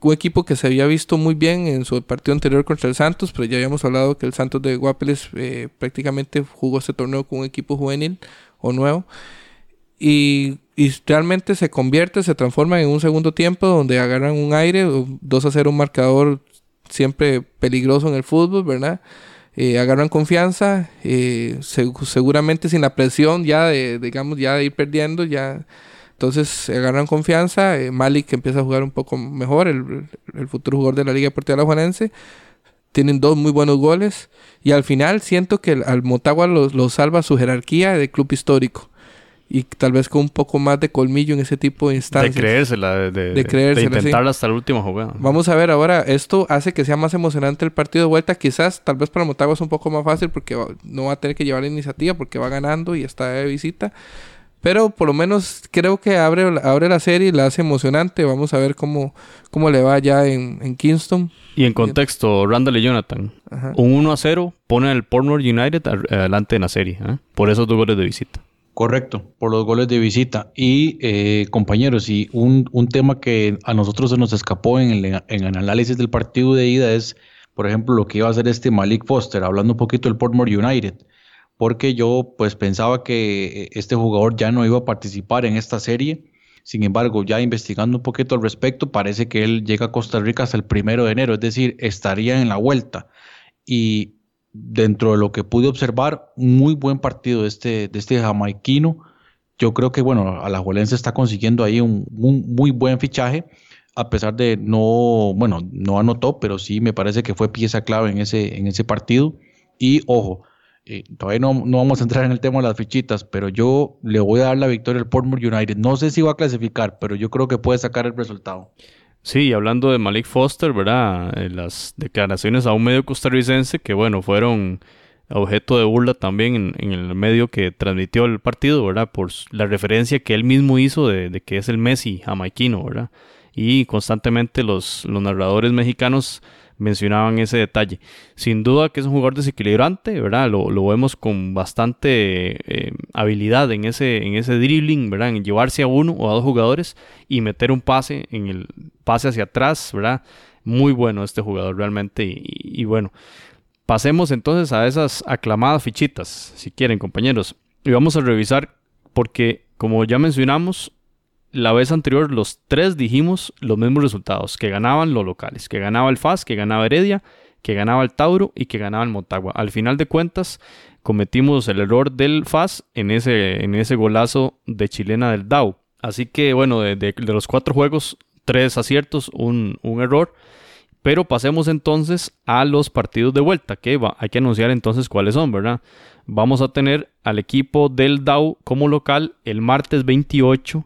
un equipo que se había visto muy bien en su partido anterior contra el Santos, pero ya habíamos hablado que el Santos de Guapeles eh, prácticamente jugó este torneo con un equipo juvenil o nuevo. Y, y realmente se convierte, se transforma en un segundo tiempo donde agarran un aire, 2 a 0 un marcador siempre peligroso en el fútbol, ¿verdad? Eh, agarran confianza, eh, se- seguramente sin la presión ya de, digamos, ya ir perdiendo, ya entonces agarran confianza. eh, Malik empieza a jugar un poco mejor, el, el futuro jugador de la Liga Deportiva Juanense. tienen dos muy buenos goles. Y al final siento que al Motagua lo, lo salva su jerarquía de club histórico. Y tal vez con un poco más de colmillo en ese tipo de De instancias. creérsela, de, de, De creérsela, sí. intentarla hasta la última jugada. Vamos a ver ahora, esto hace que sea más emocionante el partido de vuelta. Quizás, tal vez para Motagua es un poco más fácil porque va- no va a tener que llevar la iniciativa porque va ganando y está de visita. Pero por lo menos creo que abre, abre la serie y la hace emocionante. Vamos a ver cómo, cómo le va ya en, en Kingston. Y en contexto, Randall y Jonathan, Ajá. un 1 a 0 pone al Portmore United adelante en la serie, ¿eh? por esos dos goles de visita. Correcto, por los goles de visita. Y eh, compañeros, y un, un tema que a nosotros se nos escapó en el, en análisis del partido de ida es, por ejemplo, lo que iba a hacer este Malik Foster, hablando un poquito del Portmore United, porque yo pues pensaba que eh, este jugador ya no iba a participar en esta serie. Sin embargo, ya investigando un poquito al respecto, parece que él llega a Costa Rica hasta el primero de enero, es decir, estaría en la vuelta. Y dentro de lo que pude observar, muy buen partido de este, de este jamaiquino. Yo creo que, bueno, Alajuelense está consiguiendo ahí un, un muy buen fichaje, a pesar de no, bueno, no anotó, pero sí me parece que fue pieza clave en ese, en ese partido. Y ojo, eh, todavía no, no vamos a entrar en el tema de las fichitas, pero yo le voy a dar la victoria al Portmore United. No sé si va a clasificar, pero yo creo que puede sacar el resultado. Sí, y hablando de Malik Foster, ¿verdad? Eh, las declaraciones a un medio costarricense que, bueno, fueron objeto de burla también en, el medio que transmitió el partido, ¿verdad? Por la referencia que él mismo hizo de, de que es el Messi jamaiquino, ¿verdad? Y constantemente los, los narradores mexicanos mencionaban ese detalle. Sin duda que es un jugador desequilibrante, ¿verdad? Lo, lo vemos con bastante eh, habilidad en ese, en ese dribbling, ¿verdad? En llevarse a uno o a dos jugadores y meter un pase en el pase hacia atrás, ¿verdad? Muy bueno este jugador realmente. Y, y bueno, pasemos entonces a esas aclamadas fichitas, si quieren, compañeros. Y vamos a revisar porque, como ya mencionamos, la vez anterior los tres dijimos los mismos resultados, que ganaban los locales, que ganaba el FAS, que ganaba Heredia, que ganaba el Tauro y que ganaba el Motagua. Al final de cuentas, cometimos el error del FAS en ese, en ese golazo de chilena del DAO. Así que bueno, de, de- los cuatro juegos, tres aciertos, un, un error. Pero pasemos entonces a los partidos de vuelta, que va- hay que anunciar entonces cuáles son, ¿verdad? Vamos a tener al equipo del DAO como local el martes 28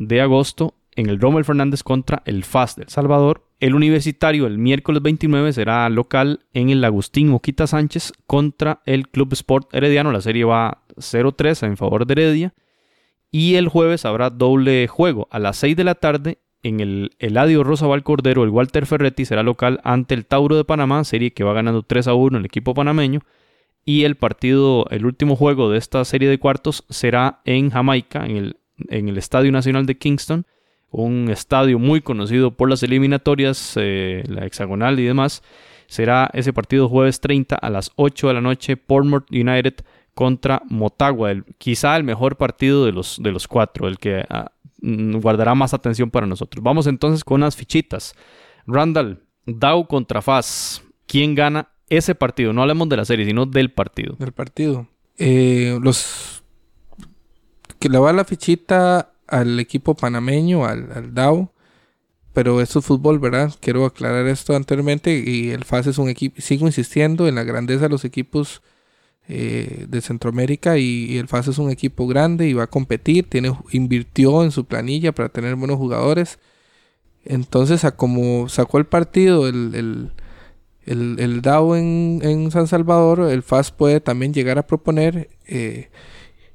de agosto en el Rommel Fernández contra el FAS del Salvador. El universitario el miércoles 29 será local en el Agustín Oquita Sánchez contra el Club Sport Herediano. La serie va 0-3 en favor de Heredia. Y el jueves habrá doble juego a las 6 de la tarde en el Eladio Rosabal Cordero. El Walter Ferretti será local ante el Tauro de Panamá, serie que va ganando 3 a 1 el equipo panameño. Y el partido, el último juego de esta serie de cuartos será en Jamaica, en el, en el Estadio Nacional de Kingston, un estadio muy conocido por las eliminatorias, eh, la hexagonal y demás. Será ese partido jueves 30 a las 8 de la noche, Portmore United contra Motagua, el- quizá el mejor partido de los, de los cuatro, el que ah, mm, guardará más atención para nosotros. Vamos entonces con las fichitas. Randall, Dow contra Faz. ¿Quién gana ese partido? No hablemos de la serie, sino del partido. del partido. Eh, los que le va la fichita al equipo panameño, al, al DAO, pero esto es fútbol, ¿verdad? Quiero aclarar esto anteriormente y el FAS es un equipo, sigo insistiendo en la grandeza de los equipos eh, de Centroamérica y, el FAS es un equipo grande y va a competir, tiene, invirtió en su planilla para tener buenos jugadores. Entonces, a como sacó el partido el, el, el, el DAO en, en San Salvador, el FAS puede también llegar a proponer eh,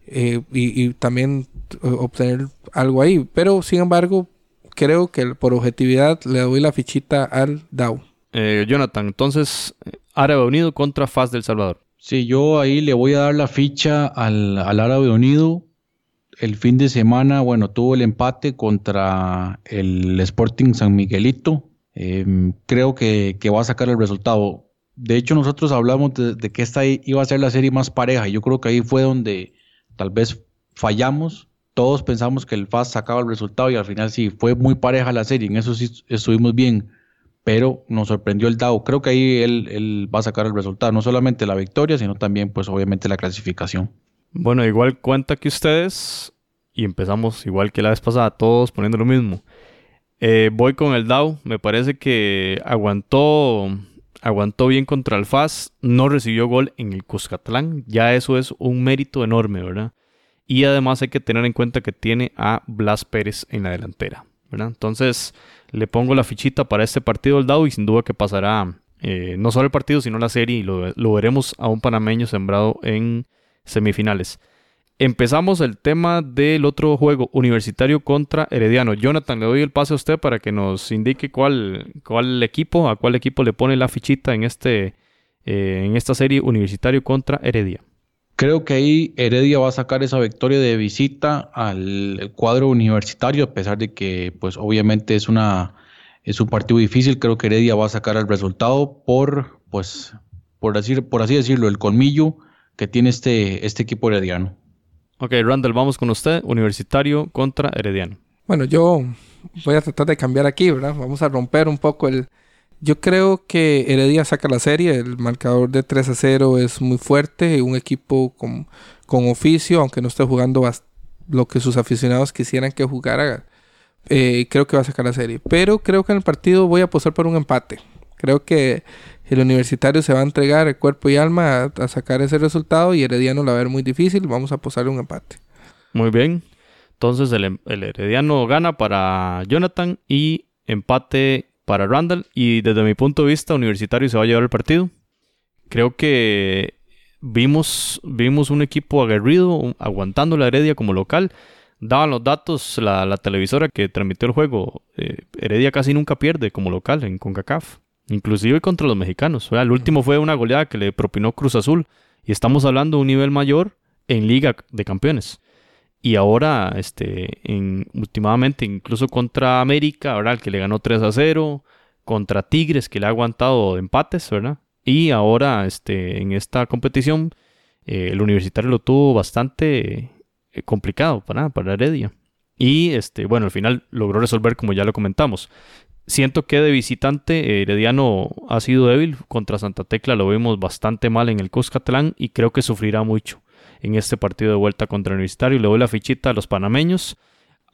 eh, y, y también eh, obtener algo ahí. Pero, sin embargo, creo que por objetividad le doy la fichita al DAO. Eh, Jonathan, entonces, Árabe Unido contra Faz del Salvador. Sí, yo ahí le voy a dar la ficha al, al Árabe Unido. El fin de semana, bueno, tuvo el empate contra el Sporting San Miguelito. Em, creo que, que va a sacar el resultado. De hecho, nosotros hablamos de, de que esta iba a ser la serie más pareja. y Yo creo que ahí fue donde tal vez fallamos. Todos pensamos que el FAS sacaba el resultado y al final sí, fue muy pareja la serie. En eso sí estuvimos bien pero nos sorprendió el DAO. Creo que ahí él, él va a sacar el resultado, no solamente la victoria, sino también, pues obviamente, la clasificación. Bueno, igual cuenta que ustedes, y empezamos igual que la vez pasada, todos poniendo lo mismo. Eh, voy con el DAO, me parece que aguantó aguantó bien contra el FAS, no recibió gol en el Cuscatlán, ya eso es un mérito enorme, ¿verdad? Y además hay que tener en cuenta que tiene a Blas Pérez en la delantera, ¿verdad? Entonces le pongo la fichita para este partido del Dao y sin duda que pasará eh, no solo el partido, sino la serie y lo veremos a un panameño sembrado en semifinales. Empezamos el tema del otro juego, Universitario contra Herediano. Jonathan, le doy el pase a usted para que nos indique cuál, cuál equipo, a cuál equipo le pone la fichita en, este, eh, en esta serie Universitario contra Heredia. Creo que ahí Heredia va a sacar esa victoria de visita al cuadro universitario, a pesar de que, pues, obviamente es una es un partido difícil. Creo que Heredia va a sacar el resultado por, pues, por decir, por así decirlo, el colmillo que tiene este, este equipo herediano. Ok, Randall, vamos con usted. Universitario contra Herediano. Bueno, yo voy a tratar de cambiar aquí, ¿verdad? Vamos a romper un poco el... Yo creo que Heredia saca la serie, el marcador de 3 a 0 es muy fuerte, un equipo con, con oficio, aunque no esté jugando lo que sus aficionados quisieran que jugara, eh, creo que va a sacar la serie. Pero creo que en el partido voy a apostar por un empate. Creo que el universitario se va a entregar cuerpo y alma a, sacar ese resultado y Herediano la va a ver muy difícil. Vamos a posarle un empate. Muy bien. Entonces el, el, Herediano gana para Jonathan y empate para Randall. Y desde mi punto de vista, Universitario se va a llevar el partido. Creo que vimos, vimos un equipo aguerrido, aguantando la Heredia como local. Daban los datos la, televisora que transmitió el juego. Eh, Heredia casi nunca pierde como local en CONCACAF inclusive contra los mexicanos. el último fue una goleada que le propinó Cruz Azul y estamos hablando de un nivel mayor en Liga de Campeones. Y ahora, este, en, últimamente, incluso contra América, ahora el que le ganó 3 a 0, contra Tigres, que le ha aguantado empates, ¿verdad? Y ahora, este, en esta competición, eh, el universitario lo tuvo bastante eh, complicado para, para Heredia. Y este, bueno, al final logró resolver como ya lo comentamos. Siento que de visitante Herediano ha sido débil. Contra Santa Tecla lo vimos bastante mal en el Cuscatlán y creo que sufrirá mucho en este partido de vuelta contra el Universitario. Le doy la fichita a los panameños.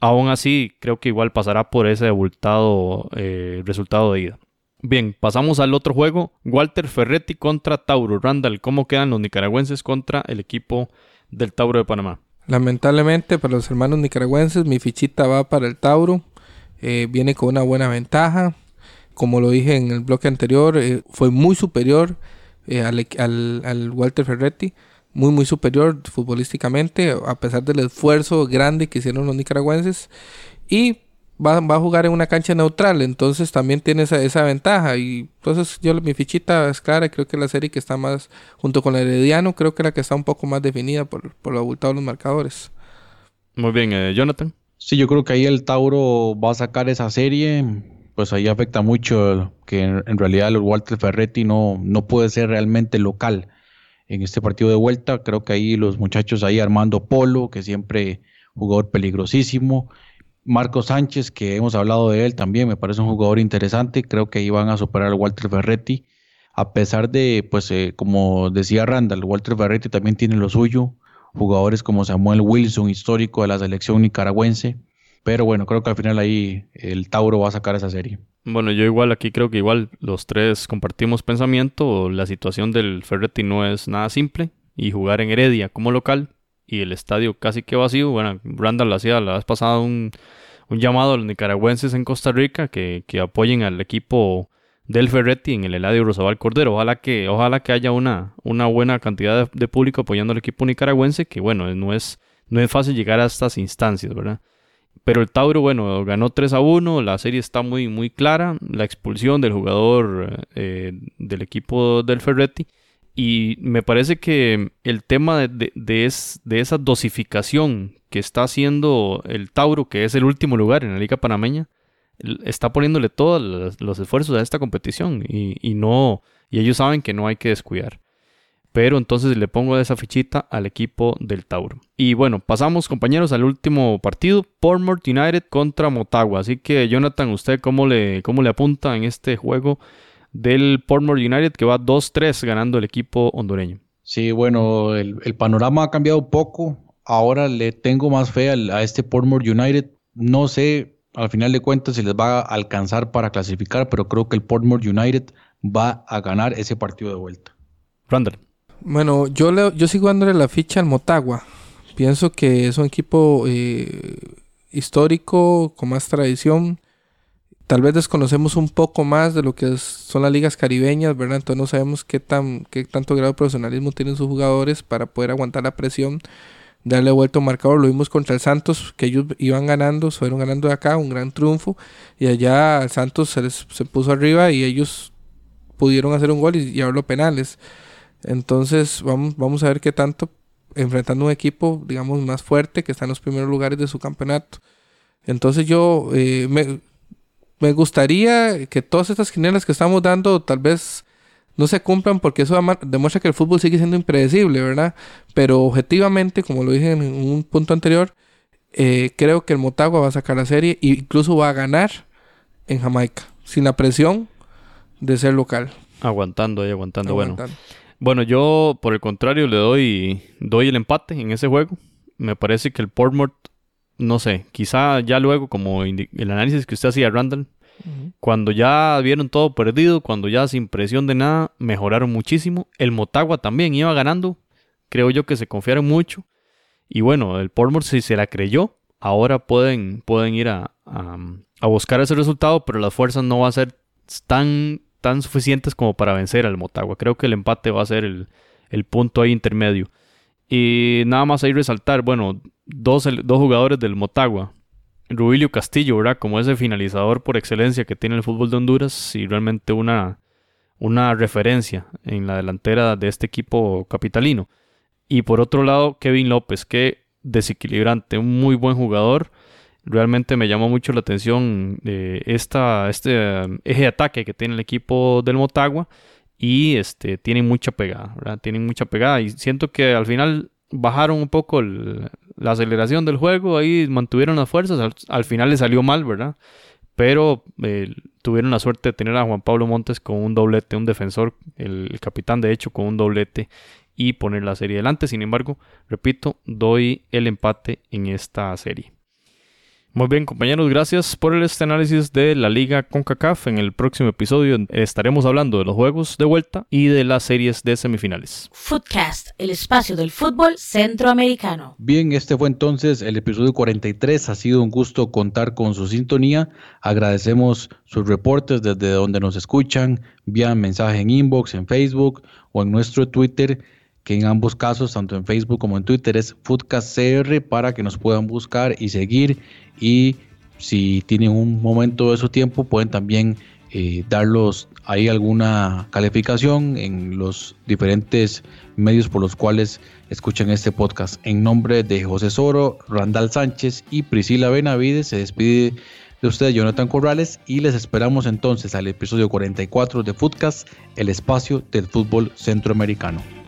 Aún así, creo que igual pasará por ese abultado eh, resultado de ida. Bien, pasamos al otro juego. Walter Ferretti contra Tauro. Randall, ¿cómo quedan los nicaragüenses contra el equipo del Tauro de Panamá? Lamentablemente para los hermanos nicaragüenses, mi fichita va para el Tauro. Eh, viene con una buena ventaja. Como lo dije en el bloque anterior, eh, fue muy superior eh, al, Walter Ferretti. Muy, muy superior futbolísticamente, a pesar del esfuerzo grande que hicieron los nicaragüenses. Y va, a jugar en una cancha neutral, entonces también tiene esa, ventaja. Y entonces yo mi fichita es clara, creo que la serie que está más, junto con el Herediano, creo que la que está un poco más definida por, por lo abultado de los marcadores. Muy bien, Jonathan. Sí, yo creo que ahí el Tauro va a sacar esa serie. Pues ahí afecta mucho que en, realidad el Walter Ferretti no, no puede ser realmente local en este partido de vuelta. Creo que ahí los muchachos ahí Armando Polo, que siempre jugador peligrosísimo. Marco Sánchez, que hemos hablado de él también, me parece un jugador interesante. Creo que ahí van a superar al Walter Ferretti. A pesar de, pues, eh, como decía Randall, Walter Ferretti también tiene lo suyo jugadores como Samuel Wilson, histórico de la selección nicaragüense. Pero bueno, creo que al final ahí el Tauro va a sacar esa serie. Bueno, yo igual aquí creo que igual los tres compartimos pensamiento. La situación del Ferretti no es nada simple. Y jugar en Heredia como local y el estadio casi que vacío. Bueno, Randall hacía la vez pasada un, un llamado a los nicaragüenses en Costa Rica que, que apoyen al equipo del Ferretti en el Eladio Rosabal Cordero. Ojalá que, ojalá que haya una, una buena cantidad de, público apoyando al equipo nicaragüense, que bueno, no es, no es fácil llegar a estas instancias, ¿verdad? Pero el Tauro, bueno, ganó 3 a 1, la serie está muy, muy clara, la expulsión del jugador eh, del equipo del Ferretti. Y me parece que el tema de, de, de, esa dosificación que está haciendo el Tauro, que es el último lugar en la Liga Panameña, está poniéndole todos los, esfuerzos a esta competición y, no y ellos saben que no hay que descuidar. Pero entonces le pongo esa fichita al equipo del Tauro. Y bueno, pasamos compañeros al último partido, Portmore United contra Motagua. Así que Jonathan, ¿usted cómo le, cómo le apunta en este juego del Portmore United que va 2-3 ganando el equipo hondureño? Sí, bueno, el, panorama ha cambiado poco. Ahora le tengo más fe a este Portmore United. No sé al final de cuentas si les va a alcanzar para clasificar, pero creo que el Portmore United va a ganar ese partido de vuelta. Randall. Bueno, yo, le, yo sigo dándole la ficha al Motagua. Pienso que es un equipo eh, histórico, con más tradición. Tal vez desconocemos un poco más de lo que son las ligas caribeñas, ¿verdad? Entonces no sabemos qué, tan, qué tanto grado de profesionalismo tienen sus jugadores para poder aguantar la presión, darle vuelta al marcador. Lo vimos contra el Santos, que ellos iban ganando, fueron ganando de acá, un gran triunfo. Y allá el Santos se, les, se puso arriba y ellos pudieron hacer un gol y llevarlo penales. Entonces vamos, vamos a ver qué tanto enfrentando un equipo, digamos, más fuerte que está en los primeros lugares de su campeonato. Entonces yo eh, me, me, gustaría que todas estas quinielas que estamos dando tal vez no se cumplan porque eso demuestra que el fútbol sigue siendo impredecible, ¿verdad? Pero objetivamente, como lo dije en un punto anterior, eh, creo que el Motagua va a sacar la serie e incluso va a ganar en Jamaica, sin la presión de ser local. Aguantando ahí, aguantando. Bueno. Bueno, yo por el contrario le doy, doy el empate en ese juego. Me parece que el Portmore, no sé, quizá ya luego, como el análisis que usted hacía, Randall, cuando ya vieron todo perdido, cuando ya sin presión de nada, mejoraron muchísimo. El Motagua también iba ganando, creo yo que se confiaron mucho. Y bueno, el Portmore si se la creyó, ahora pueden, pueden ir a, a buscar ese resultado, pero las fuerzas no va a ser tan tan suficientes como para vencer al Motagua. Creo que el empate va a ser el, punto ahí intermedio. Y nada más ahí resaltar, bueno, dos, dos jugadores del Motagua. Rubilio Castillo, ¿verdad? Como ese finalizador por excelencia que tiene el fútbol de Honduras y realmente una, una referencia en la delantera de este equipo capitalino. Y por otro lado, Kevin López, que desequilibrante, un muy buen jugador realmente me llamó mucho la atención eh, esta, este um, eje de ataque que tiene el equipo del Motagua y este, tienen mucha pegada, ¿verdad? Tienen mucha pegada y siento que al final bajaron un poco la aceleración del juego, ahí mantuvieron las fuerzas, al, final le salió mal, ¿verdad? Pero eh, tuvieron la suerte de tener a Juan Pablo Montes con un doblete, un defensor, el capitán de hecho con un doblete y poner la serie adelante. Sin embargo, repito, doy el empate en esta serie. Muy bien, compañeros, gracias por este análisis de la Liga CONCACAF. En el próximo episodio estaremos hablando de los juegos de vuelta y de las series de semifinales. Footcast, el espacio del fútbol centroamericano. Bien, este fue entonces el episodio 43. Ha sido un gusto contar con su sintonía. Agradecemos sus reportes desde donde nos escuchan, vía mensaje en inbox, en Facebook o en nuestro Twitter que en ambos casos, tanto en Facebook como en Twitter, es FoodcastCR para que nos puedan buscar y seguir. Y si tienen un momento de su tiempo, pueden también eh, darlos ahí alguna calificación en los diferentes medios por los cuales escuchan este podcast. En nombre de José Soro, Randall Sánchez y Priscila Benavides, se despide de ustedes Jonathan Corrales y les esperamos entonces al episodio 44 de Foodcast, el espacio del fútbol centroamericano.